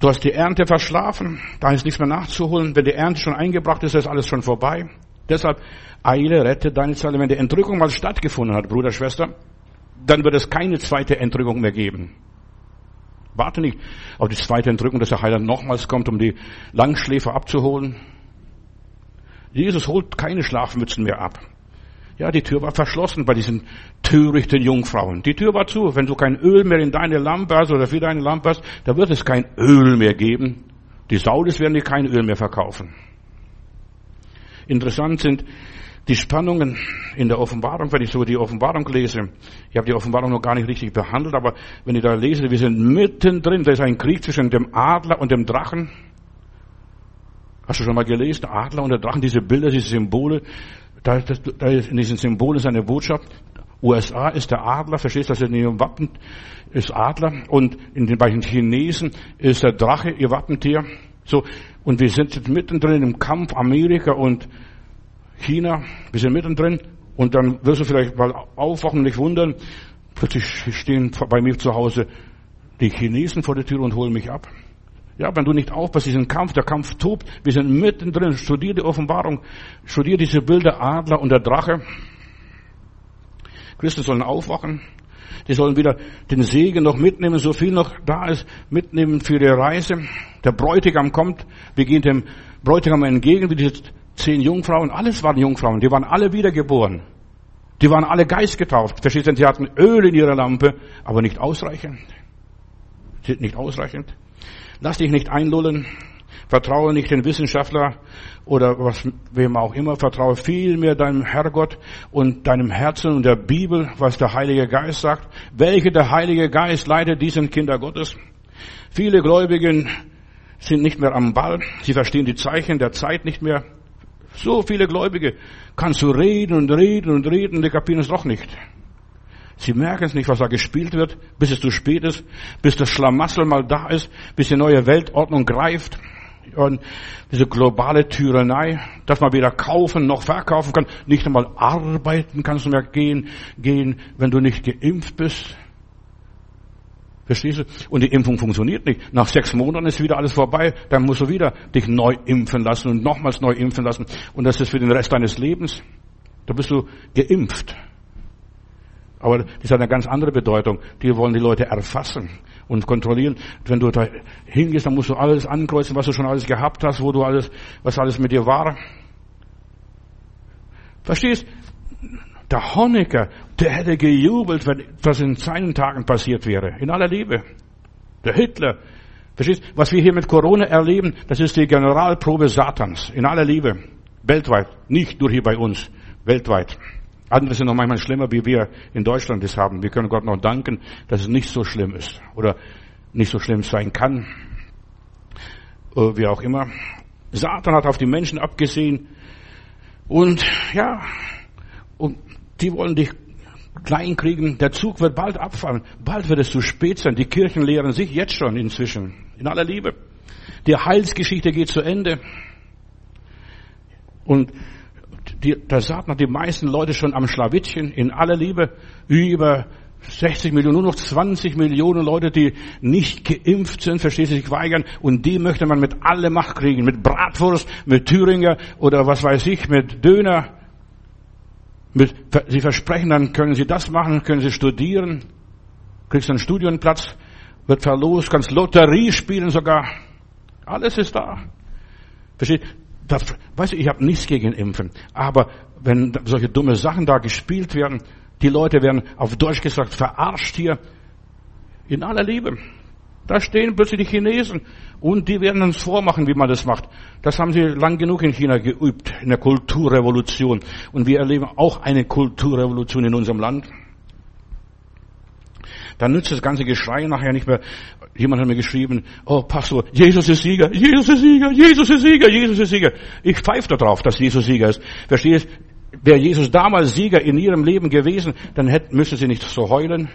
Speaker 1: du hast die Ernte verschlafen, da ist nichts mehr nachzuholen. Wenn die Ernte schon eingebracht ist, ist alles schon vorbei. Deshalb eile, rette deine Seele. Wenn die Entrückung mal stattgefunden hat, Bruder, Schwester, dann wird es keine zweite Entrückung mehr geben. Warte nicht auf die zweite Entrückung, dass der Heiland nochmals kommt, um die Langschläfer abzuholen. Jesus holt keine Schlafmützen mehr ab. Ja, die Tür war verschlossen bei diesen törichten Jungfrauen. Die Tür war zu. Wenn du kein Öl mehr in deine Lampe hast oder für deine Lampe hast, da wird es kein Öl mehr geben. Die Saulis werden dir kein Öl mehr verkaufen. Interessant sind die Spannungen in der Offenbarung, wenn ich so die Offenbarung lese. Ich habe die Offenbarung noch gar nicht richtig behandelt, aber wenn ich da lese, wir sind mittendrin, da ist ein Krieg zwischen dem Adler und dem Drachen. Hast du schon mal gelesen? Adler und der Drachen, diese Bilder, diese Symbole. Da, da, ist in diesen Symbolen ist eine Botschaft. USA ist der Adler, verstehst du, das in ihrem Wappen ist Adler und in den, bei den Chinesen ist der Drache ihr Wappentier. So, und wir sind jetzt mittendrin im Kampf Amerika und China. Wir sind mittendrin. Und dann wirst du vielleicht mal aufwachen und dich wundern. Plötzlich stehen bei mir zu Hause die Chinesen vor der Tür und holen mich ab. Ja, wenn du nicht aufpasst, diesen Kampf, der Kampf tobt, wir sind mittendrin, studier die Offenbarung, studier diese Bilder, Adler und der Drache. Christen sollen aufwachen, die sollen wieder den Segen noch mitnehmen, so viel noch da ist, mitnehmen für ihre Reise. Der Bräutigam kommt, wir gehen dem Bräutigam entgegen, wie diese zehn Jungfrauen, alles waren Jungfrauen, die waren alle wiedergeboren. Die waren alle geistgetauft. Verstehst du, sie hatten Öl in ihrer Lampe, aber nicht ausreichend. Nicht ausreichend. Lass dich nicht einlullen. Vertraue nicht den Wissenschaftler oder was, wem auch immer. Vertraue vielmehr deinem Herrgott und deinem Herzen und der Bibel, was der Heilige Geist sagt. Welche der Heilige Geist leitet diesen Kinder Gottes? Viele Gläubigen sind nicht mehr am Ball. Sie verstehen die Zeichen der Zeit nicht mehr. So viele Gläubige kannst du reden und reden und reden, die kapieren es doch nicht. Sie merken es nicht, was da gespielt wird, bis es zu spät ist, bis das Schlamassel mal da ist, bis die neue Weltordnung greift. Und diese globale Tyrannei, dass man weder kaufen noch verkaufen kann, nicht einmal arbeiten kannst du mehr gehen, gehen, wenn du nicht geimpft bist. Verstehst du? Und die Impfung funktioniert nicht. Nach sechs Monaten ist wieder alles vorbei. Dann musst du wieder dich neu impfen lassen und nochmals neu impfen lassen. Und das ist für den Rest deines Lebens. Da bist du geimpft. Aber das hat eine ganz andere Bedeutung. Die wollen die Leute erfassen und kontrollieren. Wenn du da hingehst, dann musst du alles ankreuzen, was du schon alles gehabt hast, wo du alles, was alles mit dir war. Verstehst? Der Honecker, der hätte gejubelt, wenn was in seinen Tagen passiert wäre. In aller Liebe. Der Hitler, Verstehst? Was wir hier mit Corona erleben, das ist die Generalprobe Satans. In aller Liebe. Weltweit. Nicht nur hier bei uns. Weltweit. Andere sind noch manchmal schlimmer, wie wir in Deutschland das haben. Wir können Gott noch danken, dass es nicht so schlimm ist. Oder nicht so schlimm sein kann. Äh, wie auch immer. Satan hat auf die Menschen abgesehen. Und, ja, und die wollen dich klein kriegen. Der Zug wird bald abfahren. Bald wird es zu spät sein. Die Kirchen lehren sich jetzt schon inzwischen. In aller Liebe. Die Heilsgeschichte geht zu Ende. Und die, Satan hat die meisten Leute schon am Schlawittchen. In aller Liebe. Über 60 Millionen, nur noch 20 Millionen Leute, die nicht geimpft sind, versteht sich weigern. Und die möchte man mit alle Macht kriegen. Mit Bratwurst, mit Thüringer oder was weiß ich, mit Döner. Mit, sie versprechen, dann können sie das machen, können sie studieren, kriegst einen Studienplatz, wird verlost, kannst Lotterie spielen sogar. Alles ist da. Versteht? Das, weißt du, ich habe nichts gegen Impfen. Aber wenn solche dumme Sachen da gespielt werden, die Leute werden auf Deutsch gesagt verarscht hier. In aller Liebe. Da stehen plötzlich die Chinesen und die werden uns vormachen, wie man das macht. Das haben sie lang genug in China geübt, in der Kulturrevolution. Und wir erleben auch eine Kulturrevolution in unserem Land. Dann nützt das ganze Geschrei nachher nicht mehr. Jemand hat mir geschrieben, oh Pastor, Jesus ist Sieger, Jesus ist Sieger, Jesus ist Sieger, Jesus ist Sieger. Ich pfeife darauf, dass Jesus Sieger ist. Verstehst? Wäre Jesus damals Sieger in ihrem Leben gewesen, dann hätten, müsste sie nicht so heulen.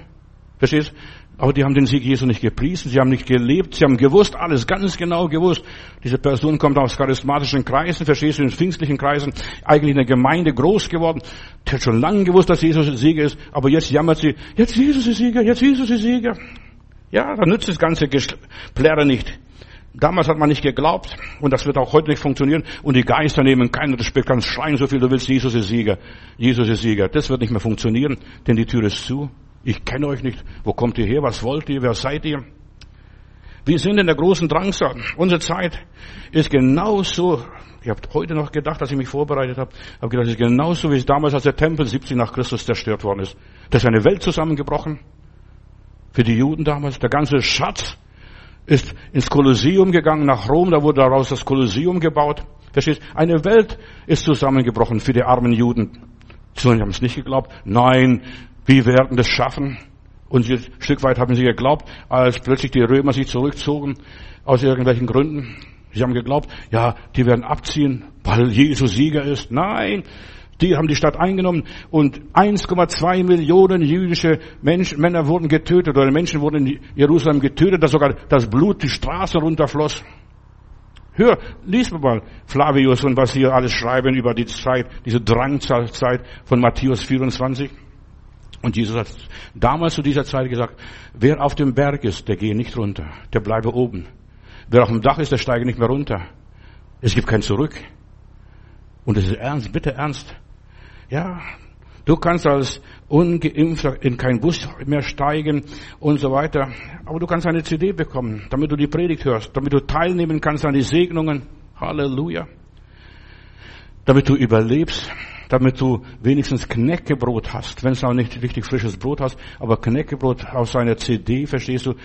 Speaker 1: Verstehst? Aber die haben den Sieg Jesu nicht gepriesen, sie haben nicht gelebt, sie haben gewusst, alles ganz genau gewusst. Diese Person kommt aus charismatischen Kreisen, verstehst du, in pfingstlichen Kreisen, eigentlich in der Gemeinde groß geworden. Die hat schon lange gewusst, dass Jesus Sieger ist, aber jetzt jammert sie, jetzt Jesus ist Sieger, jetzt Jesus ist Sieger. Ja, da nützt das ganze Plärre nicht. Damals hat man nicht geglaubt und das wird auch heute nicht funktionieren und die Geister nehmen keinen Respekt, kannst schreien so viel du willst, Jesus ist Sieger, Jesus ist Sieger. Das wird nicht mehr funktionieren, denn die Tür ist zu. Ich kenne euch nicht. Wo kommt ihr her? Was wollt ihr? Wer seid ihr? Wir sind in der großen Drangsal. Unsere Zeit ist genauso. Ich habe heute noch gedacht, als ich mich vorbereitet habe, habe gedacht, es ist genauso wie es damals, als der Tempel 70 nach Christus zerstört worden ist. Da ist eine Welt zusammengebrochen. Für die Juden damals. Der ganze Schatz ist ins Kolosseum gegangen, nach Rom, da wurde daraus das Kolosseum gebaut. Verstehst? Eine Welt ist zusammengebrochen für die armen Juden. Sie haben es nicht geglaubt. Nein, wir werden das schaffen. Und ein Stück weit haben sie geglaubt, als plötzlich die Römer sich zurückzogen, aus irgendwelchen Gründen. Sie haben geglaubt, ja, die werden abziehen, weil Jesus Sieger ist. Nein, die haben die Stadt eingenommen und 1,2 Millionen jüdische Menschen, Männer wurden getötet oder Menschen wurden in Jerusalem getötet, dass sogar das Blut die Straße runterfloss. Hör, lies mal Flavius und was hier alles schreiben über die Zeit, diese Drangzeit von Matthäus 24. Und Jesus hat damals zu dieser Zeit gesagt, wer auf dem Berg ist, der gehe nicht runter, der bleibe oben. Wer auf dem Dach ist, der steige nicht mehr runter. Es gibt kein Zurück. Und es ist ernst, bitte ernst. Ja, du kannst als Ungeimpfter in keinen Bus mehr steigen und so weiter. Aber du kannst eine CD bekommen, damit du die Predigt hörst, damit du teilnehmen kannst an die Segnungen. Halleluja. Damit du überlebst, damit du wenigstens Knäckebrot hast, wenn es auch nicht richtig frisches Brot hast, aber Knäckebrot aus einer CD, verstehst du?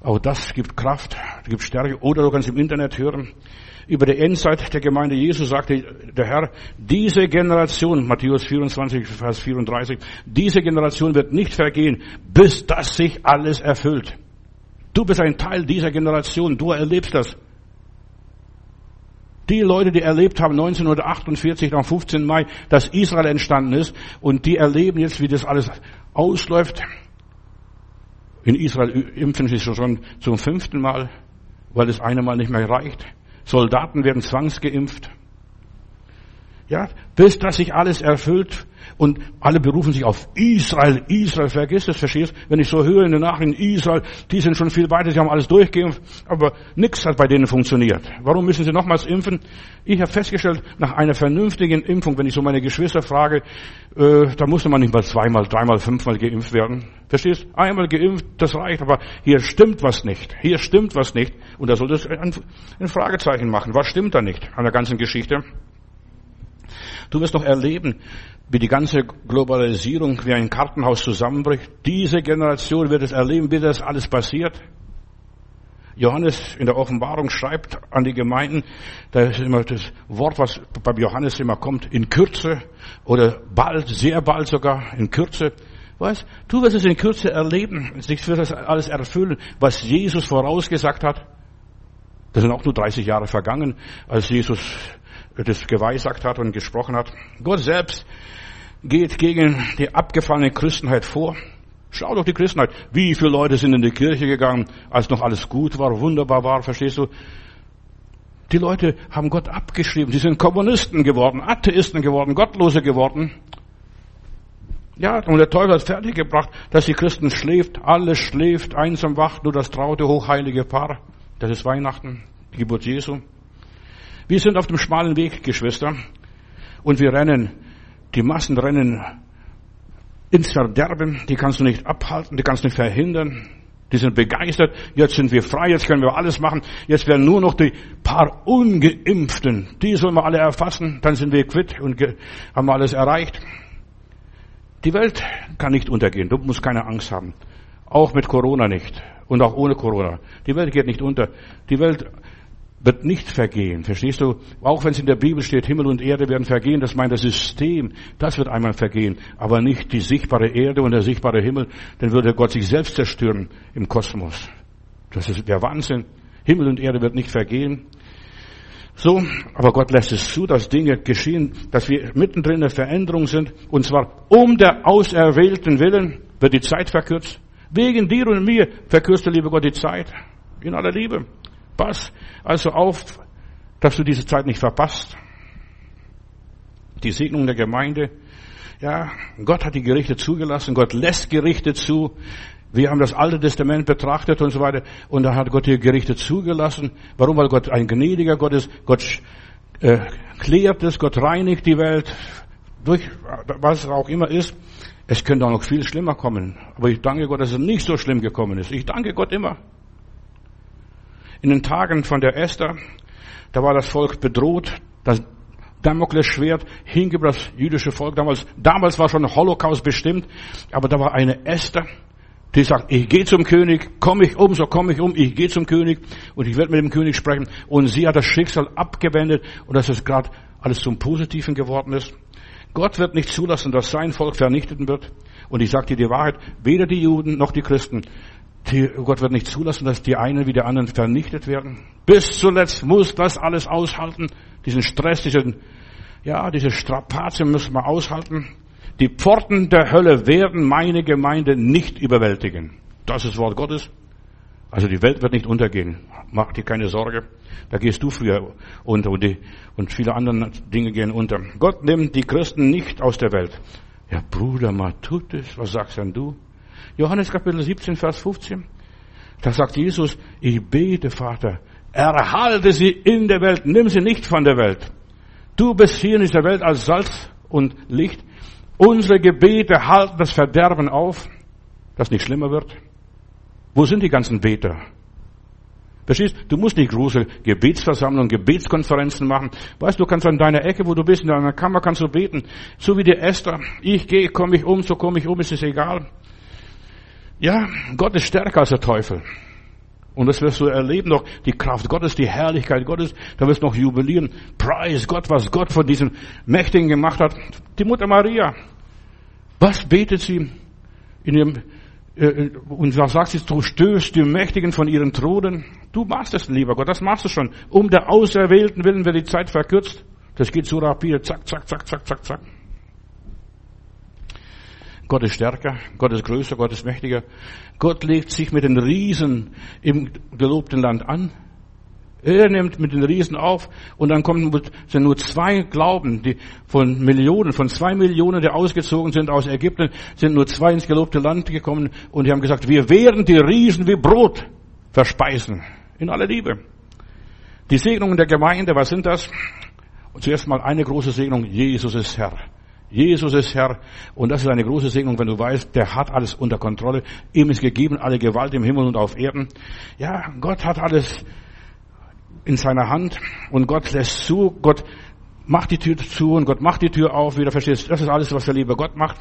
Speaker 1: Auch das gibt Kraft, gibt Stärke. Oder du kannst im Internet hören. Über die Endzeit der Gemeinde Jesu sagte der Herr, diese Generation, Matthäus 24, Vers 34, diese Generation wird nicht vergehen, bis das sich alles erfüllt. Du bist ein Teil dieser Generation, du erlebst das. Die Leute, die erlebt haben 1948 am 15. Mai, dass Israel entstanden ist und die erleben jetzt, wie das alles ausläuft. In Israel impfen sie schon zum fünften Mal, weil das eine Mal nicht mehr reicht. Soldaten werden zwangsgeimpft. Ja, bis das sich alles erfüllt und alle berufen sich auf Israel. Israel, vergiss es, verstehst? Wenn ich so höre in den Nachrichten, Israel, die sind schon viel weiter, sie haben alles durchgeimpft, aber nichts hat bei denen funktioniert. Warum müssen sie nochmals impfen? Ich habe festgestellt, nach einer vernünftigen Impfung, wenn ich so meine Geschwister frage, äh, da musste man nicht mal zweimal, dreimal, fünfmal geimpft werden. Verstehst? Einmal geimpft, das reicht, aber hier stimmt was nicht. Hier stimmt was nicht. Und da sollte es ein, ein Fragezeichen machen. Was stimmt da nicht an der ganzen Geschichte? Du wirst noch erleben, wie die ganze Globalisierung wie ein Kartenhaus zusammenbricht. Diese Generation wird es erleben, wie das alles passiert. Johannes in der Offenbarung schreibt an die Gemeinden, da ist immer das Wort, was beim Johannes immer kommt, in Kürze oder bald, sehr bald sogar, in Kürze. Weißt, du wirst es in Kürze erleben, sich wird das alles erfüllen, was Jesus vorausgesagt hat. Das sind auch nur 30 Jahre vergangen, als Jesus das geweissagt hat und gesprochen hat. Gott selbst geht gegen die abgefallene Christenheit vor. Schau doch die Christenheit. Wie viele Leute sind in die Kirche gegangen, als noch alles gut war, wunderbar war, verstehst du? Die Leute haben Gott abgeschrieben. Sie sind Kommunisten geworden, Atheisten geworden, Gottlose geworden. Ja, und der Teufel hat fertiggebracht, dass die Christen schläft, alles schläft, einsam wacht, nur das traute, hochheilige Paar. Das ist Weihnachten, die Geburt Jesu. Wir sind auf dem schmalen Weg, Geschwister, und wir rennen, die Massen rennen ins Verderben, die kannst du nicht abhalten, die kannst du nicht verhindern. Die sind begeistert, jetzt sind wir frei, jetzt können wir alles machen, jetzt werden nur noch die paar Ungeimpften, die sollen wir alle erfassen, dann sind wir quitt und haben alles erreicht. Die Welt kann nicht untergehen, du musst keine Angst haben. Auch mit Corona nicht und auch ohne Corona. Die Welt geht nicht unter. Die Welt wird nicht vergehen. Verstehst du? Auch wenn es in der Bibel steht, Himmel und Erde werden vergehen, das meint das System, das wird einmal vergehen, aber nicht die sichtbare Erde und der sichtbare Himmel, dann würde Gott sich selbst zerstören im Kosmos. Das ist der Wahnsinn. Himmel und Erde wird nicht vergehen. So, aber Gott lässt es zu, dass Dinge geschehen, dass wir mittendrin in der Veränderung sind, und zwar um der Auserwählten Willen wird die Zeit verkürzt. Wegen dir und mir verkürzt der liebe Gott die Zeit. In aller Liebe. Pass also auf, dass du diese Zeit nicht verpasst. Die Segnung der Gemeinde. Ja, Gott hat die Gerichte zugelassen. Gott lässt Gerichte zu. Wir haben das Alte Testament betrachtet und so weiter. Und da hat Gott die Gerichte zugelassen. Warum? Weil Gott ein gnädiger Gott ist. Gott äh, klärt es. Gott reinigt die Welt. Durch was es auch immer ist. Es könnte auch noch viel schlimmer kommen. Aber ich danke Gott, dass es nicht so schlimm gekommen ist. Ich danke Gott immer. In den Tagen von der Esther, da war das Volk bedroht, das Damoklesschwert hing über das jüdische Volk damals. Damals war schon Holocaust bestimmt, aber da war eine Esther, die sagt, ich gehe zum König, komme ich um, so komme ich um, ich gehe zum König und ich werde mit dem König sprechen. Und sie hat das Schicksal abgewendet und dass es gerade alles zum Positiven geworden ist. Gott wird nicht zulassen, dass sein Volk vernichtet wird. Und ich sage dir die Wahrheit, weder die Juden noch die Christen die, Gott wird nicht zulassen, dass die einen wie die anderen vernichtet werden. Bis zuletzt muss das alles aushalten. Diesen Stress, diesen, ja, diese Strapazen müssen wir aushalten. Die Pforten der Hölle werden meine Gemeinde nicht überwältigen. Das ist Wort Gottes. Also die Welt wird nicht untergehen. Mach dir keine Sorge. Da gehst du früher unter und, die, und viele andere Dinge gehen unter. Gott nimmt die Christen nicht aus der Welt. Ja, Bruder Matutis, was sagst denn du? Johannes Kapitel 17, Vers 15. Da sagt Jesus, ich bete, Vater, erhalte sie in der Welt, nimm sie nicht von der Welt. Du bist hier in dieser Welt als Salz und Licht. Unsere Gebete halten das Verderben auf, das nicht schlimmer wird. Wo sind die ganzen Beter? Verstehst? Du musst nicht große Gebetsversammlungen, Gebetskonferenzen machen. Weißt du, kannst an deiner Ecke, wo du bist, in deiner Kammer kannst du beten. So wie die Esther. Ich gehe, komme ich um, so komme ich um, ist es egal. Ja, Gott ist stärker als der Teufel. Und das wirst du erleben noch, die Kraft Gottes, die Herrlichkeit Gottes, da wirst du noch jubilieren. Preis Gott, was Gott von diesen Mächtigen gemacht hat. Die Mutter Maria, was betet sie in ihrem, äh, und was sagt sie, du stößt die Mächtigen von ihren Thronen. Du machst es, lieber Gott, das machst du schon. Um der Auserwählten willen wird die Zeit verkürzt. Das geht so rapide, zack, zack, zack, zack, zack, zack. Gott ist stärker, Gott ist größer, Gott ist mächtiger. Gott legt sich mit den Riesen im gelobten Land an. Er nimmt mit den Riesen auf und dann kommen sind nur zwei Glauben, die von Millionen, von zwei Millionen, die ausgezogen sind aus Ägypten, sind nur zwei ins gelobte Land gekommen und die haben gesagt, wir werden die Riesen wie Brot verspeisen. In aller Liebe. Die Segnungen der Gemeinde, was sind das? Und zuerst mal eine große Segnung, Jesus ist Herr. Jesus ist Herr und das ist eine große Segnung, wenn du weißt, der hat alles unter Kontrolle. Ihm ist gegeben alle Gewalt im Himmel und auf Erden. Ja, Gott hat alles in seiner Hand und Gott lässt zu, Gott macht die Tür zu und Gott macht die Tür auf, wieder verstehst. Das ist alles, was der liebe Gott macht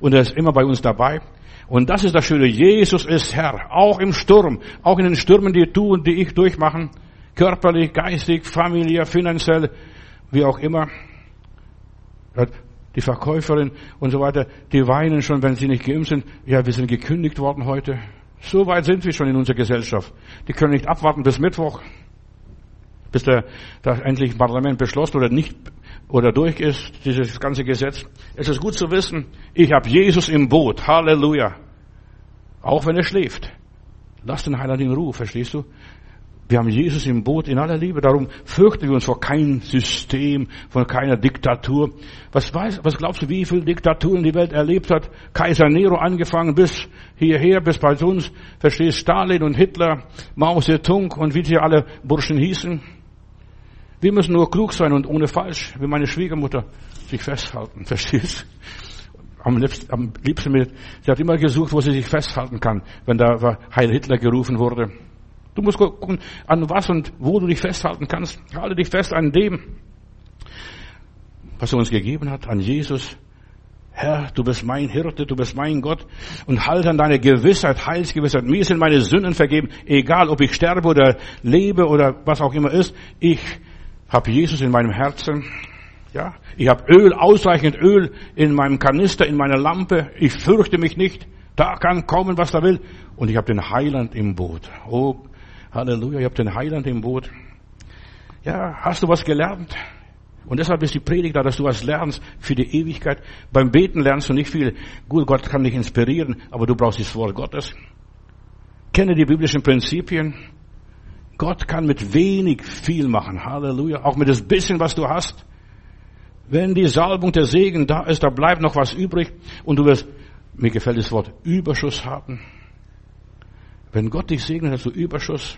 Speaker 1: und er ist immer bei uns dabei. Und das ist das Schöne. Jesus ist Herr. Auch im Sturm. Auch in den Stürmen, die du und die ich durchmachen. Körperlich, geistig, familiär, finanziell, wie auch immer. Die Verkäuferin und so weiter, die weinen schon, wenn sie nicht geimpft sind. Ja, wir sind gekündigt worden heute. So weit sind wir schon in unserer Gesellschaft. Die können nicht abwarten bis Mittwoch, bis der, das endlich Parlament beschlossen oder nicht oder durch ist, dieses ganze Gesetz. Es ist gut zu wissen, ich habe Jesus im Boot. Halleluja. Auch wenn er schläft. Lass den Heiland in Ruhe, verstehst du? Wir haben Jesus im Boot in aller Liebe. Darum fürchten wir uns vor keinem System, vor keiner Diktatur. Was, weiß, was glaubst du, wie viele Diktaturen die Welt erlebt hat? Kaiser Nero angefangen bis hierher, bis bei uns. Verstehst Stalin und Hitler, Mao Zedong und wie sie alle Burschen hießen. Wir müssen nur klug sein und ohne falsch, wie meine Schwiegermutter sich festhalten. Verstehst? Am liebsten, am liebsten mit, sie hat immer gesucht, wo sie sich festhalten kann, wenn da Heil Hitler gerufen wurde. Du musst gucken, an was und wo du dich festhalten kannst. Halte dich fest an dem, was er uns gegeben hat, an Jesus. Herr, du bist mein Hirte, du bist mein Gott und halte an deine Gewissheit, Heilsgewissheit. Mir sind meine Sünden vergeben, egal ob ich sterbe oder lebe oder was auch immer ist. Ich habe Jesus in meinem Herzen. Ja, ich habe Öl, ausreichend Öl in meinem Kanister, in meiner Lampe. Ich fürchte mich nicht. Da kann kommen, was da will. Und ich habe den Heiland im Boot. Oh, Halleluja, ich habe den Heiland im Boot. Ja, hast du was gelernt? Und deshalb ist die Predigt da, dass du was lernst für die Ewigkeit. Beim Beten lernst du nicht viel. Gut, Gott kann dich inspirieren, aber du brauchst das Wort Gottes. Kenne die biblischen Prinzipien. Gott kann mit wenig viel machen. Halleluja. Auch mit das bisschen, was du hast. Wenn die Salbung der Segen da ist, da bleibt noch was übrig und du wirst, mir gefällt das Wort, Überschuss haben. Wenn Gott dich segnet, hast du Überschuss.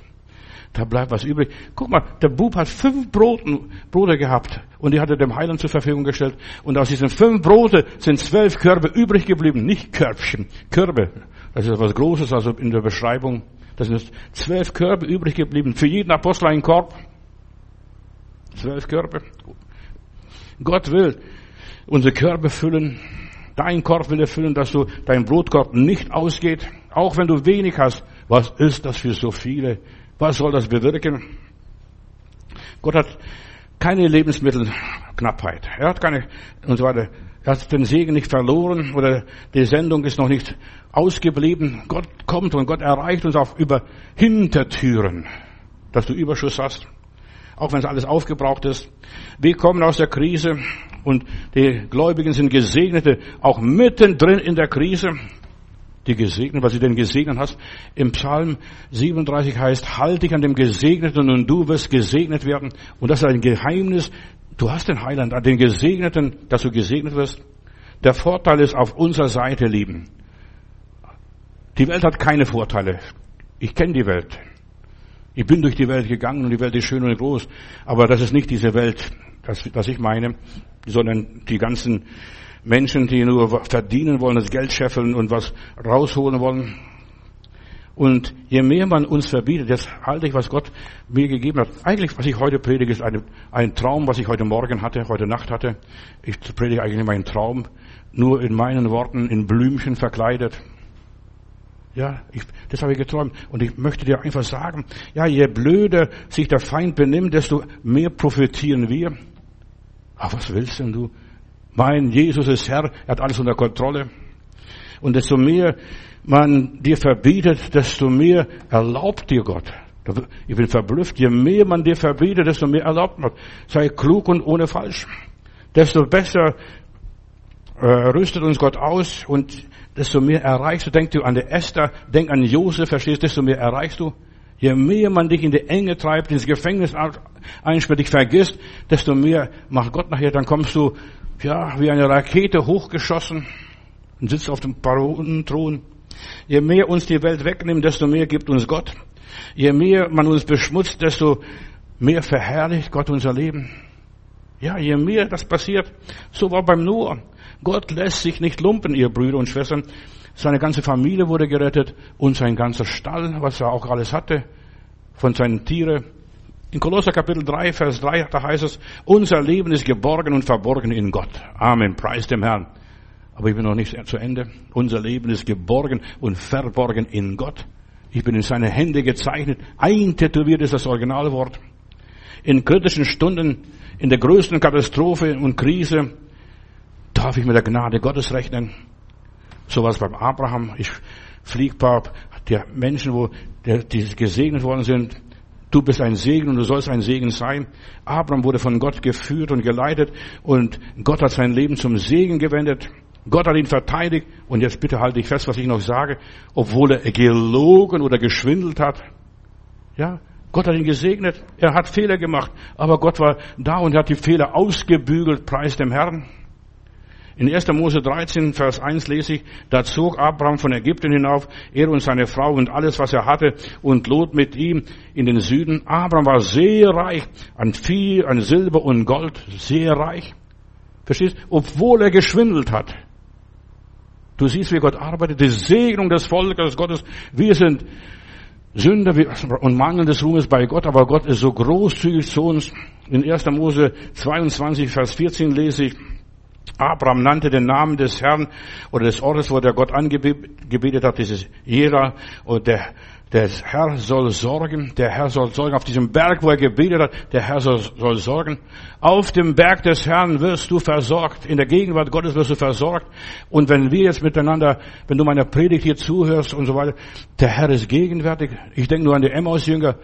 Speaker 1: Da bleibt was übrig. Guck mal, der Bub hat fünf Broten, Brote gehabt und die hat er dem Heiland zur Verfügung gestellt. Und aus diesen fünf Brote sind zwölf Körbe übrig geblieben. Nicht Körbchen, Körbe. Das ist etwas Großes, also in der Beschreibung. Das sind zwölf Körbe übrig geblieben. Für jeden Apostel ein Korb. Zwölf Körbe. Gott will unsere Körbe füllen. Dein Korb will er füllen, dass du dein Brotkorb nicht ausgeht. Auch wenn du wenig hast. Was ist das für so viele? Was soll das bewirken? Gott hat keine Lebensmittelknappheit. Er hat keine, und so weiter. Er hat den Segen nicht verloren oder die Sendung ist noch nicht ausgeblieben. Gott kommt und Gott erreicht uns auch über Hintertüren, dass du Überschuss hast. Auch wenn es alles aufgebraucht ist. Wir kommen aus der Krise und die Gläubigen sind Gesegnete, auch mittendrin in der Krise die gesegnet, was du denn gesegnet hast. Im Psalm 37 heißt, halt dich an dem Gesegneten und du wirst gesegnet werden. Und das ist ein Geheimnis. Du hast den Heiland, an den Gesegneten, dass du gesegnet wirst. Der Vorteil ist auf unserer Seite lieben. Die Welt hat keine Vorteile. Ich kenne die Welt. Ich bin durch die Welt gegangen und die Welt ist schön und groß. Aber das ist nicht diese Welt, das ich meine, sondern die ganzen Menschen, die nur verdienen wollen, das Geld scheffeln und was rausholen wollen. Und je mehr man uns verbietet, jetzt halte ich, was Gott mir gegeben hat. Eigentlich, was ich heute predige, ist eine, ein Traum, was ich heute Morgen hatte, heute Nacht hatte. Ich predige eigentlich meinen Traum, nur in meinen Worten in Blümchen verkleidet. Ja, ich, das habe ich geträumt. Und ich möchte dir einfach sagen, ja, je blöder sich der Feind benimmt, desto mehr profitieren wir. Aber was willst denn du? Mein Jesus ist Herr, er hat alles unter Kontrolle. Und desto mehr man dir verbietet, desto mehr erlaubt dir Gott. Ich bin verblüfft, je mehr man dir verbietet, desto mehr erlaubt man. Sei klug und ohne falsch. Desto besser äh, rüstet uns Gott aus und desto mehr erreichst du. Denk du an die Esther, denk an Josef, verstehst desto mehr erreichst du. Je mehr man dich in die Enge treibt, ins Gefängnis einsperrt, dich vergisst, desto mehr macht Gott nachher, dann kommst du ja, wie eine Rakete hochgeschossen und sitzt auf dem Baronenthron. Je mehr uns die Welt wegnimmt, desto mehr gibt uns Gott. Je mehr man uns beschmutzt, desto mehr verherrlicht Gott unser Leben. Ja, je mehr das passiert, so war beim Noah. Gott lässt sich nicht lumpen, ihr Brüder und Schwestern. Seine ganze Familie wurde gerettet und sein ganzer Stall, was er auch alles hatte, von seinen Tieren. In Kolosser Kapitel 3, Vers 3, da heißt es, unser Leben ist geborgen und verborgen in Gott. Amen. Preis dem Herrn. Aber ich bin noch nicht zu Ende. Unser Leben ist geborgen und verborgen in Gott. Ich bin in seine Hände gezeichnet. Eintätowiert ist das Originalwort. In kritischen Stunden, in der größten Katastrophe und Krise, darf ich mit der Gnade Gottes rechnen. So was beim Abraham. Ich fliege paar der Menschen, wo die gesegnet worden sind. Du bist ein Segen und du sollst ein Segen sein. Abraham wurde von Gott geführt und geleitet und Gott hat sein Leben zum Segen gewendet. Gott hat ihn verteidigt und jetzt bitte halte ich fest, was ich noch sage, obwohl er gelogen oder geschwindelt hat. Ja, Gott hat ihn gesegnet. Er hat Fehler gemacht, aber Gott war da und hat die Fehler ausgebügelt, preis dem Herrn. In 1. Mose 13, Vers 1 lese ich, da zog Abraham von Ägypten hinauf, er und seine Frau und alles, was er hatte, und Lot mit ihm in den Süden. Abraham war sehr reich an Vieh, an Silber und Gold, sehr reich. Verstehst? Obwohl er geschwindelt hat. Du siehst, wie Gott arbeitet, die Segnung des Volkes Gottes. Wir sind Sünder und Mangel des Ruhmes bei Gott, aber Gott ist so großzügig zu uns. In 1. Mose 22, Vers 14 lese ich, Abraham nannte den Namen des Herrn oder des Ortes, wo der Gott angebetet hat, dieses Jera und der der Herr soll sorgen, der Herr soll sorgen. Auf diesem Berg, wo er gebetet hat, der Herr soll, soll sorgen. Auf dem Berg des Herrn wirst du versorgt. In der Gegenwart Gottes wirst du versorgt. Und wenn wir jetzt miteinander, wenn du meiner Predigt hier zuhörst und so weiter, der Herr ist gegenwärtig. Ich denke nur an die Emmaus-Jünger.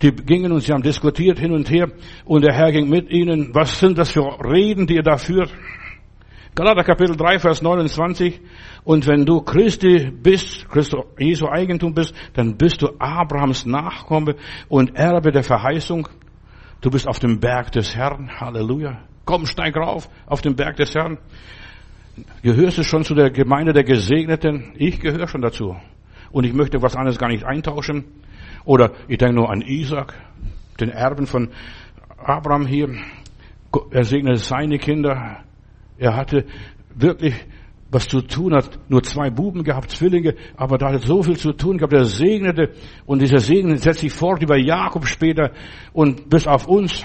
Speaker 1: Die gingen und sie haben diskutiert hin und her. Und der Herr ging mit ihnen. Was sind das für Reden, die ihr da führt? Galater Kapitel 3, Vers 29. Und wenn du Christi bist, Christo, Jesu Eigentum bist, dann bist du Abrahams Nachkomme und Erbe der Verheißung. Du bist auf dem Berg des Herrn. Halleluja. Komm, steig rauf auf den Berg des Herrn. Gehörst du schon zu der Gemeinde der Gesegneten? Ich gehöre schon dazu. Und ich möchte was anderes gar nicht eintauschen. Oder ich denke nur an Isaac, den Erben von Abraham hier. Er segnete seine Kinder. Er hatte wirklich was zu tun hat. Nur zwei Buben gehabt, Zwillinge, aber da hat so viel zu tun gehabt. Er segnete und dieser Segen setzt sich fort über Jakob später und bis auf uns,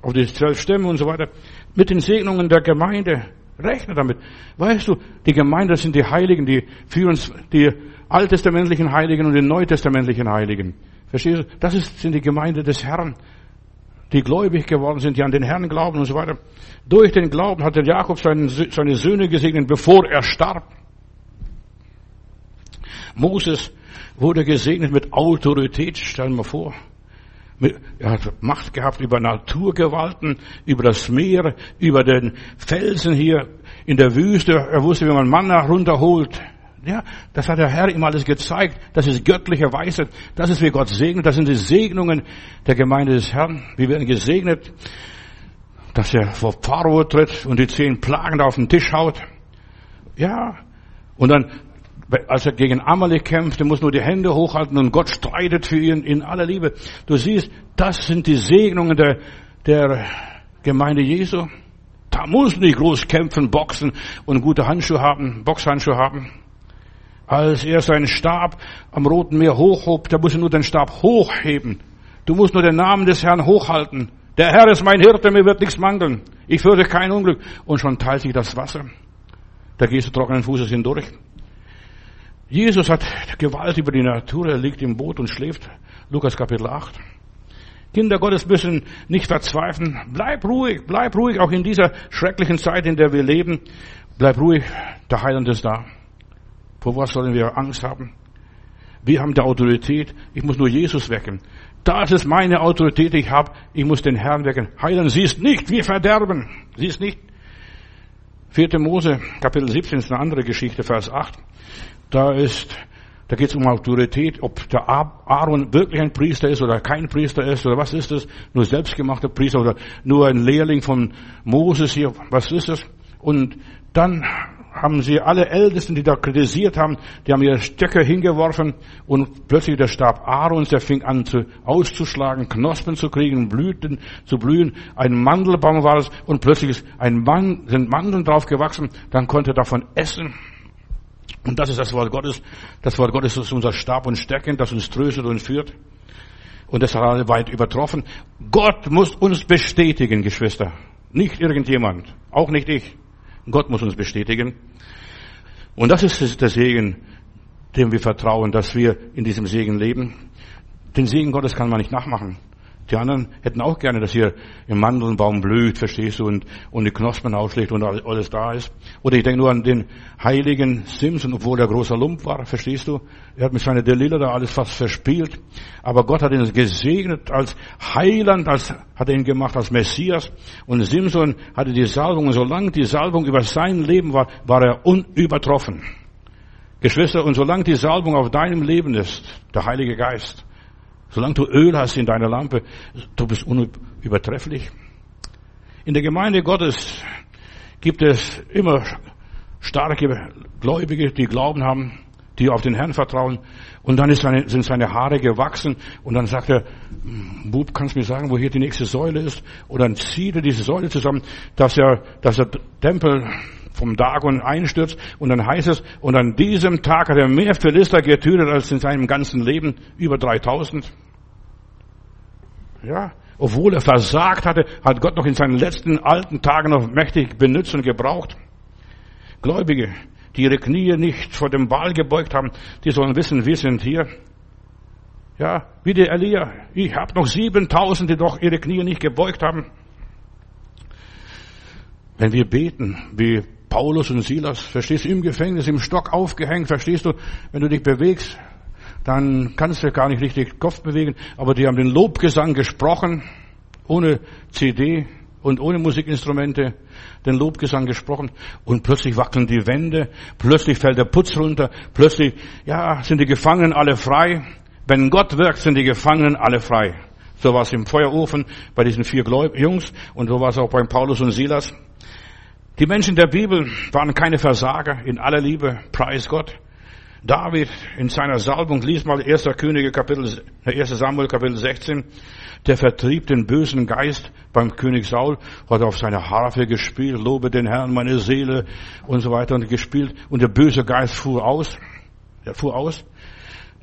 Speaker 1: auf die zwölf Stämme und so weiter. Mit den Segnungen der Gemeinde. Rechne damit. Weißt du, die Gemeinde sind die Heiligen, die führen die alttestamentlichen Heiligen und die neutestamentlichen Heiligen. Verstehst du? Das ist, sind die Gemeinde des Herrn die gläubig geworden sind, die an den Herrn glauben und so weiter. Durch den Glauben hat der Jakob seine, Söhne gesegnet, bevor er starb. Moses wurde gesegnet mit Autorität, stellen wir vor. Er hat Macht gehabt über Naturgewalten, über das Meer, über den Felsen hier in der Wüste. Er wusste, wie man Manna runterholt. Ja, das hat der Herr ihm alles gezeigt. Das ist göttliche Weisheit. Das ist, wie Gott segnet. Das sind die Segnungen der Gemeinde des Herrn. Wir werden gesegnet, dass er vor Pharao tritt und die zehn Plagen da auf den Tisch haut. Ja. Und dann, als er gegen Amalek kämpft, er muss nur die Hände hochhalten und Gott streitet für ihn in aller Liebe. Du siehst, das sind die Segnungen der, der Gemeinde Jesu. Da muss nicht groß kämpfen, boxen und gute Handschuhe haben, Boxhandschuhe haben. Als er seinen Stab am Roten Meer hochhob, da muss er nur den Stab hochheben. Du musst nur den Namen des Herrn hochhalten. Der Herr ist mein Hirte, mir wird nichts mangeln. Ich fürchte kein Unglück. Und schon teilt sich das Wasser. Da gehst du trockenen Fußes hindurch. Jesus hat Gewalt über die Natur. Er liegt im Boot und schläft. Lukas Kapitel 8. Kinder Gottes müssen nicht verzweifeln. Bleib ruhig, bleib ruhig, auch in dieser schrecklichen Zeit, in der wir leben. Bleib ruhig, der Heiland ist da. Vor was sollen wir Angst haben? Wir haben die Autorität. Ich muss nur Jesus wecken. Das ist meine Autorität, die ich habe. Ich muss den Herrn wecken. Heilen, siehst nicht, wir verderben. Siehst nicht. 4. Mose, Kapitel 17 ist eine andere Geschichte, Vers 8. Da ist, da geht es um Autorität, ob der Aaron wirklich ein Priester ist oder kein Priester ist oder was ist das? Nur selbstgemachter Priester oder nur ein Lehrling von Moses hier. Was ist das? Und dann haben sie alle Ältesten, die da kritisiert haben, die haben ihre Stöcke hingeworfen und plötzlich der Stab Aarons, der fing an zu, auszuschlagen, Knospen zu kriegen, Blüten zu blühen. Ein Mandelbaum war es und plötzlich ist ein Mann, sind Mandeln drauf gewachsen, dann konnte er davon essen. Und das ist das Wort Gottes. Das Wort Gottes ist unser Stab und Stecken, das uns tröstet und führt. Und das hat alle weit übertroffen. Gott muss uns bestätigen, Geschwister. Nicht irgendjemand. Auch nicht ich. Gott muss uns bestätigen. Und das ist der Segen, dem wir vertrauen, dass wir in diesem Segen leben. Den Segen Gottes kann man nicht nachmachen. Die anderen hätten auch gerne, dass hier im Mandelbaum blüht, verstehst du, und, und die Knospen ausschlägt und alles da ist. Oder ich denke nur an den heiligen Simson, obwohl er großer Lump war, verstehst du? Er hat mit seiner Delilah da alles fast verspielt. Aber Gott hat ihn gesegnet als Heiland, als, hat er ihn gemacht als Messias. Und Simson hatte die Salbung, und solange die Salbung über sein Leben war, war er unübertroffen. Geschwister, und solange die Salbung auf deinem Leben ist, der Heilige Geist, Solange du Öl hast in deiner Lampe, du bist unübertrefflich. In der Gemeinde Gottes gibt es immer starke Gläubige, die Glauben haben, die auf den Herrn vertrauen. Und dann seine, sind seine Haare gewachsen. Und dann sagt er, Bub, kannst du mir sagen, wo hier die nächste Säule ist? Und dann zieht er diese Säule zusammen, dass er, dass der Tempel vom Dagon einstürzt. Und dann heißt es, und an diesem Tag hat er mehr Philister getötet als in seinem ganzen Leben, über 3000. Ja, obwohl er versagt hatte, hat Gott noch in seinen letzten alten Tagen noch mächtig benutzt und gebraucht. Gläubige, die ihre Knie nicht vor dem Wahl gebeugt haben, die sollen wissen, wir sind hier. Ja, wie der Elia. Ich habe noch 7000, die doch ihre Knie nicht gebeugt haben. Wenn wir beten, wie Paulus und Silas, verstehst du, im Gefängnis, im Stock aufgehängt, verstehst du, wenn du dich bewegst, dann kannst du gar nicht richtig Kopf bewegen. Aber die haben den Lobgesang gesprochen, ohne CD und ohne Musikinstrumente, den Lobgesang gesprochen. Und plötzlich wackeln die Wände, plötzlich fällt der Putz runter, plötzlich, ja, sind die Gefangenen alle frei. Wenn Gott wirkt, sind die Gefangenen alle frei. So war es im Feuerofen bei diesen vier Jungs und so war es auch bei Paulus und Silas. Die Menschen der Bibel waren keine Versager in aller Liebe, preis Gott. David in seiner Salbung, liest mal 1. Könige Kapitel, 1. Samuel Kapitel 16, der vertrieb den bösen Geist beim König Saul, hat auf seiner Harfe gespielt, lobe den Herrn, meine Seele und so weiter und gespielt und der böse Geist fuhr aus, er fuhr aus.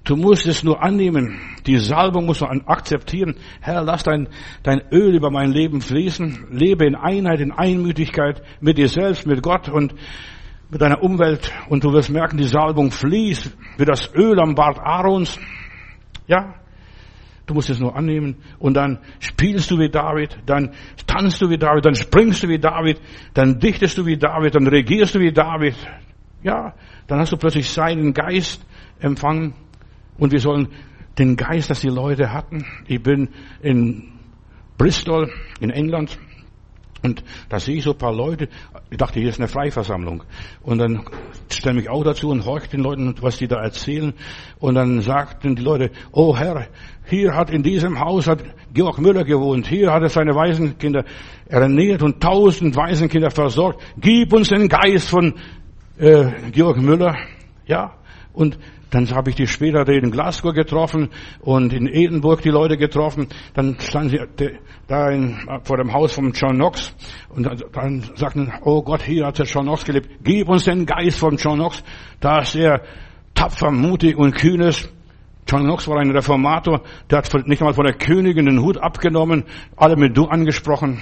Speaker 1: Du musst es nur annehmen. Die Salbung musst du akzeptieren. Herr, lass dein, dein Öl über mein Leben fließen. Lebe in Einheit, in Einmütigkeit mit dir selbst, mit Gott und mit deiner Umwelt und du wirst merken, die Salbung fließt wie das Öl am Bart Aarons. Ja, du musst es nur annehmen und dann spielst du wie David, dann tanzt du wie David, dann springst du wie David, dann dichtest du wie David, dann regierst du wie David. Ja, dann hast du plötzlich seinen Geist empfangen und wir sollen den Geist, das die Leute hatten. Ich bin in Bristol in England und da sehe ich so ein paar Leute, ich dachte, hier ist eine Freiversammlung. Und dann stelle mich auch dazu und horche den Leuten, was die da erzählen. Und dann sagten die Leute, oh Herr, hier hat in diesem Haus hat Georg Müller gewohnt, hier hat er seine Waisenkinder ernährt und tausend Waisenkinder versorgt. Gib uns den Geist von äh, Georg Müller. Ja, und dann habe ich die später in Glasgow getroffen und in Edinburgh die Leute getroffen. Dann standen sie da in, vor dem Haus von John Knox und dann sagten, oh Gott, hier hat der John Knox gelebt. Gib uns den Geist von John Knox. Da ist er tapfer, mutig und kühnes. John Knox war ein Reformator, der hat nicht einmal von der Königin den Hut abgenommen, alle mit du angesprochen.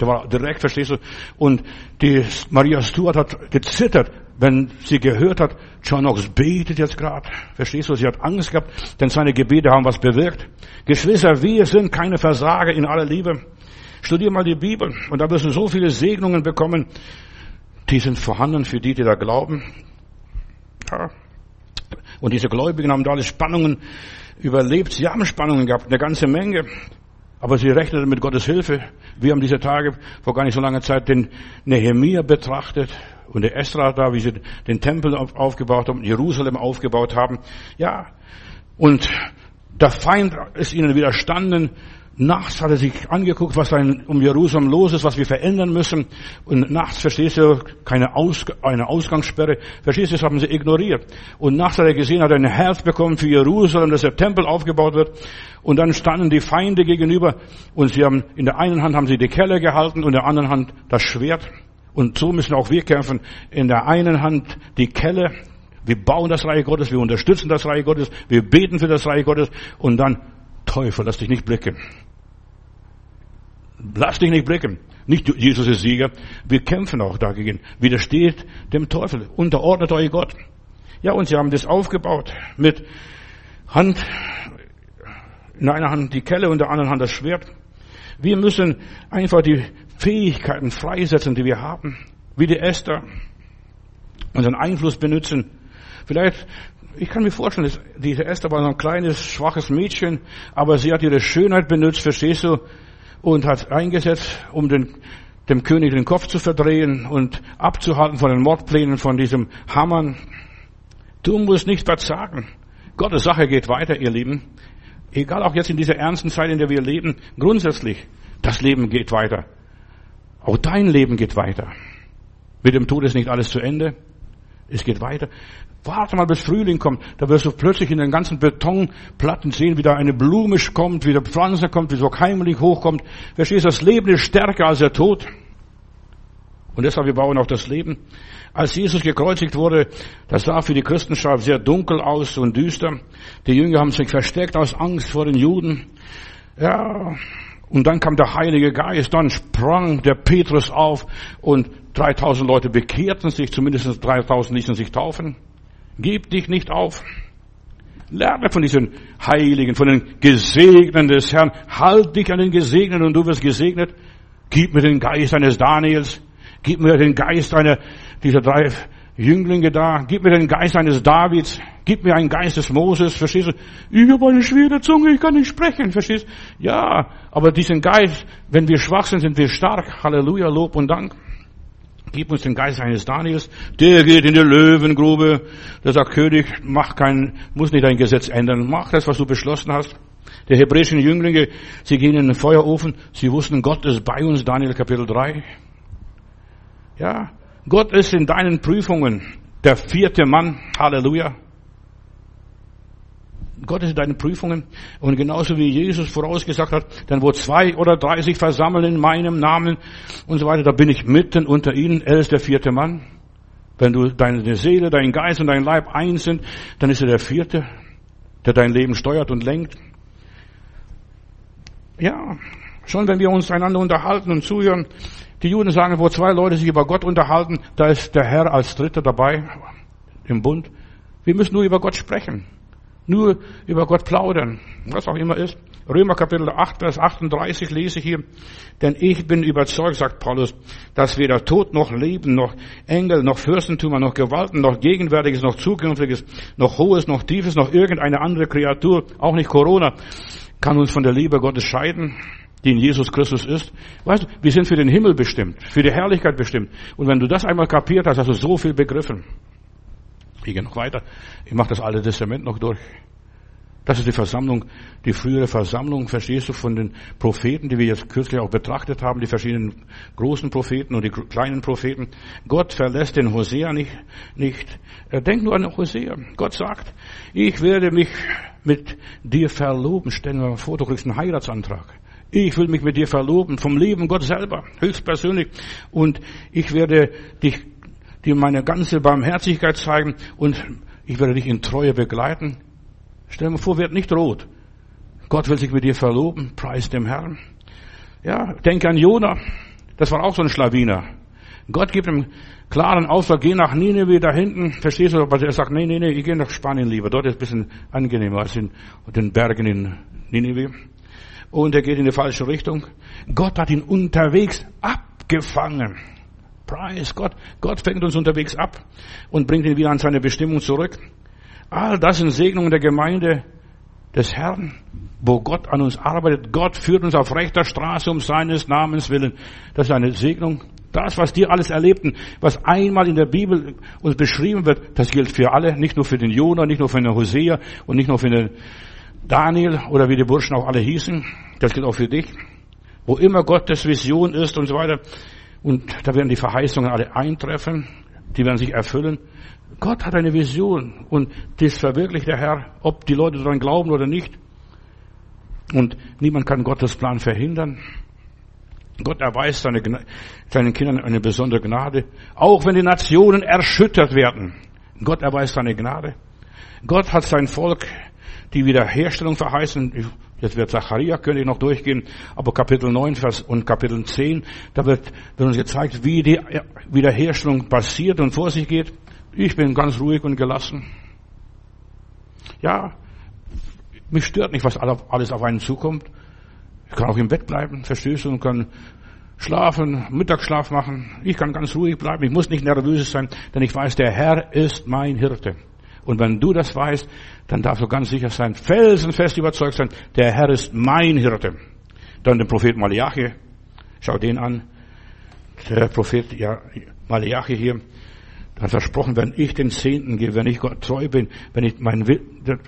Speaker 1: Der war direkt, verstehst du? Und die Maria Stuart hat gezittert, wenn sie gehört hat, Knox betet jetzt gerade. Verstehst du? Sie hat Angst gehabt, denn seine Gebete haben was bewirkt. Geschwister, wir sind keine Versager in aller Liebe. Studier mal die Bibel und da wirst du so viele Segnungen bekommen. Die sind vorhanden für die, die da glauben. Ja. Und diese Gläubigen haben da alle Spannungen überlebt. Sie haben Spannungen gehabt, eine ganze Menge. Aber sie rechneten mit Gottes Hilfe. Wir haben diese Tage vor gar nicht so langer Zeit den Nehemiah betrachtet und der Esra da, wie sie den Tempel aufgebaut haben, Jerusalem aufgebaut haben. Ja, und der Feind ist ihnen widerstanden. Nachts hat er sich angeguckt, was um Jerusalem los ist, was wir verändern müssen. Und nachts, verstehst du, keine Aus, eine Ausgangssperre. Verstehst du, das haben sie ignoriert. Und nachts hat er gesehen, hat er ein Herz bekommen für Jerusalem, dass der Tempel aufgebaut wird. Und dann standen die Feinde gegenüber. Und sie haben, in der einen Hand haben sie die Kelle gehalten und in der anderen Hand das Schwert. Und so müssen auch wir kämpfen. In der einen Hand die Kelle. Wir bauen das Reich Gottes, wir unterstützen das Reich Gottes, wir beten für das Reich Gottes und dann Teufel, lass dich nicht blicken. Lass dich nicht blicken. Nicht Jesus ist Sieger. Wir kämpfen auch dagegen. Widersteht dem Teufel. Unterordnet euch Gott. Ja, und sie haben das aufgebaut mit Hand, in einer Hand die Kelle und der anderen Hand das Schwert. Wir müssen einfach die Fähigkeiten freisetzen, die wir haben. Wie die Esther. Unseren Einfluss benutzen. Vielleicht, ich kann mir vorstellen, diese Esther war so ein kleines, schwaches Mädchen, aber sie hat ihre Schönheit benutzt, verstehst du? Und hat eingesetzt, um den, dem König den Kopf zu verdrehen und abzuhalten von den Mordplänen von diesem Hammern. Du musst nicht verzagen. Gottes Sache geht weiter, ihr Lieben. Egal auch jetzt in dieser ernsten Zeit, in der wir leben, grundsätzlich, das Leben geht weiter. Auch dein Leben geht weiter. Mit dem Tod ist nicht alles zu Ende. Es geht weiter. Warte mal, bis Frühling kommt. Da wirst du plötzlich in den ganzen Betonplatten sehen, wie da eine Blume kommt, wie der Pflanze kommt, wie so heimlich hochkommt. Verstehst du, das Leben ist stärker als der Tod. Und deshalb, wir bauen auch das Leben. Als Jesus gekreuzigt wurde, das sah für die Christenschar sehr dunkel aus und düster. Die Jünger haben sich versteckt aus Angst vor den Juden. Ja, und dann kam der Heilige Geist, dann sprang der Petrus auf und 3000 Leute bekehrten sich, zumindest 3000 ließen sich taufen. Gib dich nicht auf. Lerne von diesen Heiligen, von den Gesegneten des Herrn. Halt dich an den Gesegneten und du wirst gesegnet. Gib mir den Geist eines Daniels. Gib mir den Geist einer dieser drei Jünglinge da. Gib mir den Geist eines Davids. Gib mir einen Geist des Moses. Verstehst du? Ich habe eine schwere Zunge, ich kann nicht sprechen. Verstehst du? Ja, aber diesen Geist, wenn wir schwach sind, sind wir stark. Halleluja, Lob und Dank. Gib uns den Geist eines Daniels. Der geht in die Löwengrube. Der sagt, König, mach kein, muss nicht dein Gesetz ändern. Mach das, was du beschlossen hast. Der hebräischen Jünglinge, sie gehen in den Feuerofen. Sie wussten, Gott ist bei uns. Daniel Kapitel 3. Ja. Gott ist in deinen Prüfungen der vierte Mann. Halleluja. Gott ist in deinen Prüfungen. Und genauso wie Jesus vorausgesagt hat, dann wo zwei oder drei sich versammeln in meinem Namen und so weiter, da bin ich mitten unter ihnen. Er ist der vierte Mann. Wenn du deine Seele, dein Geist und dein Leib eins sind, dann ist er der vierte, der dein Leben steuert und lenkt. Ja, schon wenn wir uns einander unterhalten und zuhören, die Juden sagen, wo zwei Leute sich über Gott unterhalten, da ist der Herr als Dritter dabei im Bund. Wir müssen nur über Gott sprechen nur über Gott plaudern, was auch immer ist. Römer Kapitel 8, Vers 38 lese ich hier. Denn ich bin überzeugt, sagt Paulus, dass weder Tod noch Leben, noch Engel, noch Fürstentümer, noch Gewalten, noch Gegenwärtiges, noch Zukünftiges, noch Hohes, noch Tiefes, noch irgendeine andere Kreatur, auch nicht Corona, kann uns von der Liebe Gottes scheiden, die in Jesus Christus ist. Weißt du, wir sind für den Himmel bestimmt, für die Herrlichkeit bestimmt. Und wenn du das einmal kapiert hast, hast du so viel begriffen. Ich gehe noch weiter. Ich mache das Alte Testament noch durch. Das ist die Versammlung, die frühere Versammlung, verstehst du, von den Propheten, die wir jetzt kürzlich auch betrachtet haben, die verschiedenen großen Propheten und die kleinen Propheten. Gott verlässt den Hosea nicht, nicht. Denk nur an Hosea. Gott sagt, ich werde mich mit dir verloben. Stellen wir mal vor, du kriegst einen Heiratsantrag. Ich will mich mit dir verloben, vom Leben Gott selber, höchstpersönlich. Und ich werde dich dir meine ganze Barmherzigkeit zeigen und ich werde dich in Treue begleiten. Stell dir vor, wird nicht rot. Gott will sich mit dir verloben, preis dem Herrn. Ja, denke an Jona. Das war auch so ein Schlawiner. Gott gibt ihm klaren Auftrag, geh nach Nineveh da hinten. Verstehst du? Aber er sagt, nee, nee, nee, ich gehe nach Spanien lieber. Dort ist es ein bisschen angenehmer als in den Bergen in Nineveh. Und er geht in die falsche Richtung. Gott hat ihn unterwegs abgefangen. Preis Gott. Gott fängt uns unterwegs ab und bringt ihn wieder an seine Bestimmung zurück. All das sind Segnungen der Gemeinde des Herrn, wo Gott an uns arbeitet. Gott führt uns auf rechter Straße um seines Namens willen. Das ist eine Segnung. Das, was die alles erlebten, was einmal in der Bibel uns beschrieben wird, das gilt für alle, nicht nur für den Jonah, nicht nur für den Hosea und nicht nur für den Daniel oder wie die Burschen auch alle hießen. Das gilt auch für dich. Wo immer Gottes Vision ist und so weiter. Und da werden die Verheißungen alle eintreffen, die werden sich erfüllen. Gott hat eine Vision und das verwirklicht der Herr, ob die Leute daran glauben oder nicht. Und niemand kann Gottes Plan verhindern. Gott erweist seine, seinen Kindern eine besondere Gnade, auch wenn die Nationen erschüttert werden. Gott erweist seine Gnade. Gott hat sein Volk die Wiederherstellung verheißen. Jetzt wird Zacharia, könnte ich noch durchgehen, aber Kapitel 9 Vers und Kapitel 10, da wird, wird uns gezeigt, wie die Wiederherstellung passiert und vor sich geht. Ich bin ganz ruhig und gelassen. Ja, mich stört nicht, was alles auf einen zukommt. Ich kann auch im Bett bleiben, du, und kann schlafen, Mittagsschlaf machen. Ich kann ganz ruhig bleiben. Ich muss nicht nervös sein, denn ich weiß, der Herr ist mein Hirte. Und wenn du das weißt, dann darfst du ganz sicher sein, felsenfest überzeugt sein, der Herr ist mein Hirte. Dann der Prophet Malachi, schau den an. Der Prophet ja, Malachi hier, hat versprochen, wenn ich den Zehnten gebe, wenn ich Gott treu bin, wenn ich mein,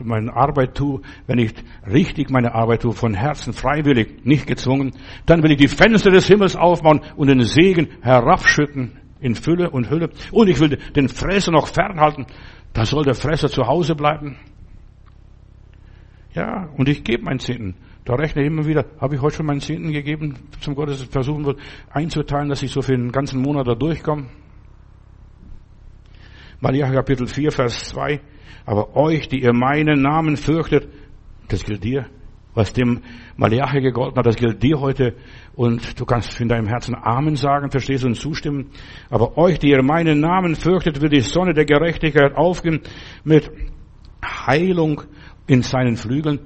Speaker 1: meine Arbeit tue, wenn ich richtig meine Arbeit tue, von Herzen freiwillig, nicht gezwungen, dann will ich die Fenster des Himmels aufbauen und den Segen herabschütten in Fülle und Hülle. Und ich will den Fresser noch fernhalten. Da soll der Fresser zu Hause bleiben. Ja, und ich gebe meinen Zehnten. Da rechne ich immer wieder, habe ich heute schon meinen Zehnten gegeben, zum Gottes versuchen will, einzuteilen, dass ich so für den ganzen Monat da durchkomme. Malachi Kapitel 4, Vers 2. Aber euch, die ihr meinen Namen fürchtet, das gilt dir. Was dem Malachi gegolten hat, das gilt dir heute. Und du kannst in deinem Herzen Amen sagen, verstehst du und zustimmen. Aber euch, die ihr meinen Namen fürchtet, wird die Sonne der Gerechtigkeit aufgehen mit Heilung in seinen Flügeln.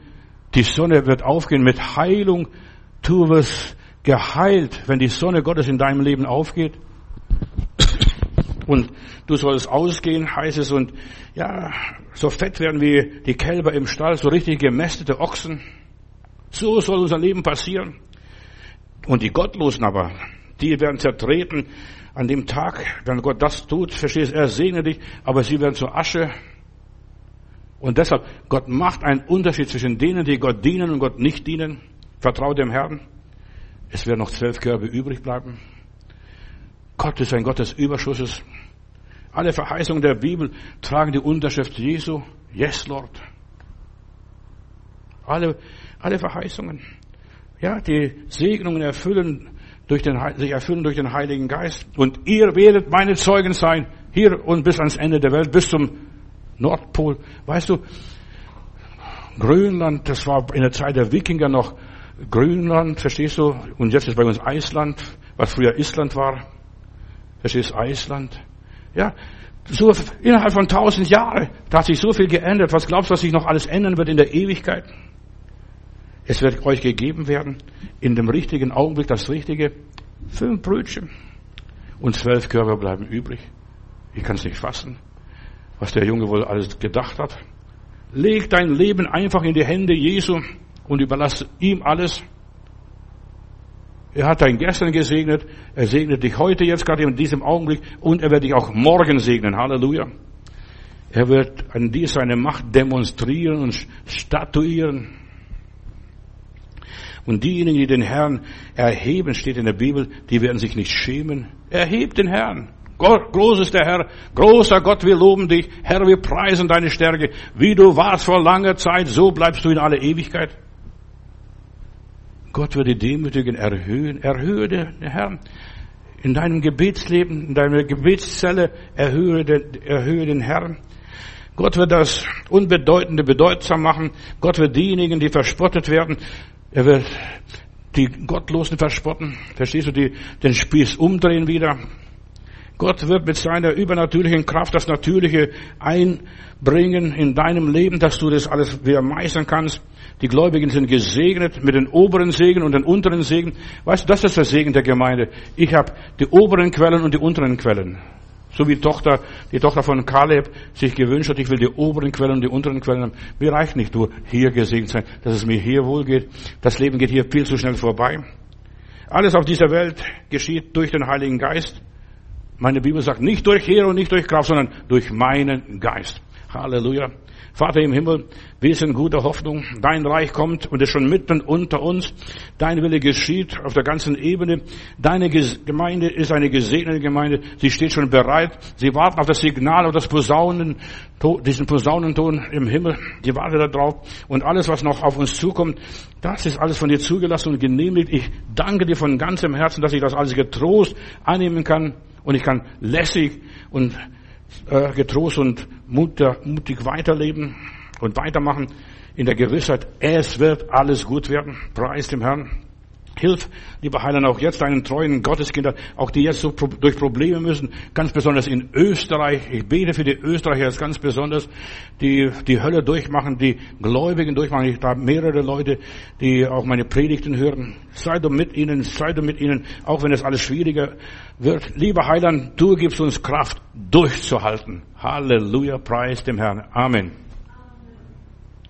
Speaker 1: Die Sonne wird aufgehen mit Heilung. Du wirst geheilt, wenn die Sonne Gottes in deinem Leben aufgeht. Und du sollst ausgehen, heißt es, und ja, so fett werden wie die Kälber im Stall, so richtig gemästete Ochsen. So soll unser Leben passieren. Und die Gottlosen aber, die werden zertreten an dem Tag, wenn Gott das tut, verstehst er segne dich, aber sie werden zur Asche. Und deshalb, Gott macht einen Unterschied zwischen denen, die Gott dienen und Gott nicht dienen. Vertraue dem Herrn. Es werden noch zwölf Körbe übrig bleiben. Gott ist ein Gott des Überschusses. Alle Verheißungen der Bibel tragen die Unterschrift Jesu. Yes, Lord. Alle, alle Verheißungen. Ja, die Segnungen erfüllen durch den, sich erfüllen durch den Heiligen Geist. Und ihr werdet meine Zeugen sein, hier und bis ans Ende der Welt, bis zum Nordpol. Weißt du, Grönland, das war in der Zeit der Wikinger noch Grönland, verstehst du? Und jetzt ist bei uns Eisland, was früher Island war. Verstehst du, Eisland? Ja, so innerhalb von tausend Jahren, da hat sich so viel geändert. Was glaubst du, was sich noch alles ändern wird in der Ewigkeit? Es wird euch gegeben werden, in dem richtigen Augenblick das Richtige, fünf Brötchen und zwölf Körper bleiben übrig. Ich kann es nicht fassen, was der Junge wohl alles gedacht hat. Leg dein Leben einfach in die Hände Jesu und überlass ihm alles. Er hat dein gestern gesegnet, er segnet dich heute jetzt gerade in diesem Augenblick und er wird dich auch morgen segnen. Halleluja. Er wird an dir seine Macht demonstrieren und statuieren. Und diejenigen, die den Herrn erheben, steht in der Bibel, die werden sich nicht schämen. Erhebt den Herrn. Groß ist der Herr, großer Gott, wir loben dich. Herr, wir preisen deine Stärke. Wie du warst vor langer Zeit, so bleibst du in aller Ewigkeit. Gott wird die Demütigen erhöhen. Erhöhe den Herrn. In deinem Gebetsleben, in deiner Gebetszelle, erhöhe den, erhöhe den Herrn. Gott wird das Unbedeutende bedeutsam machen. Gott wird diejenigen, die verspottet werden, er wird die Gottlosen verspotten. Verstehst du, die, den Spieß umdrehen wieder. Gott wird mit seiner übernatürlichen Kraft das Natürliche einbringen in deinem Leben, dass du das alles wieder meistern kannst. Die Gläubigen sind gesegnet mit den oberen Segen und den unteren Segen. Weißt du, das ist der Segen der Gemeinde. Ich habe die oberen Quellen und die unteren Quellen. So wie Tochter, die Tochter von Kaleb sich gewünscht hat, ich will die oberen Quellen und die unteren Quellen haben. Mir reicht nicht nur hier gesegnet sein, dass es mir hier wohl geht. Das Leben geht hier viel zu schnell vorbei. Alles auf dieser Welt geschieht durch den Heiligen Geist. Meine Bibel sagt nicht durch Heer und nicht durch Kraft, sondern durch meinen Geist. Halleluja. Vater im Himmel, wir sind guter Hoffnung. Dein Reich kommt und ist schon mitten unter uns. Dein Wille geschieht auf der ganzen Ebene. Deine Gemeinde ist eine gesegnete Gemeinde. Sie steht schon bereit. Sie warten auf das Signal, auf das Posaunen, diesen Posaunenton im Himmel. Die warten darauf. Und alles, was noch auf uns zukommt, das ist alles von dir zugelassen und genehmigt. Ich danke dir von ganzem Herzen, dass ich das alles getrost annehmen kann. Und ich kann lässig und äh, getrost und mutig weiterleben und weitermachen. in der Gewissheit, es wird alles gut werden. Preis dem Herrn. Hilf, lieber Heiland, auch jetzt deinen treuen Gotteskinder, auch die jetzt so durch Probleme müssen, ganz besonders in Österreich. Ich bete für die Österreicher jetzt ganz besonders, die die Hölle durchmachen, die Gläubigen durchmachen. Ich habe mehrere Leute, die auch meine Predigten hören. Sei du mit ihnen, sei du mit ihnen, auch wenn es alles schwieriger wird. Lieber Heiland, du gibst uns Kraft, durchzuhalten. Halleluja, preis dem Herrn. Amen.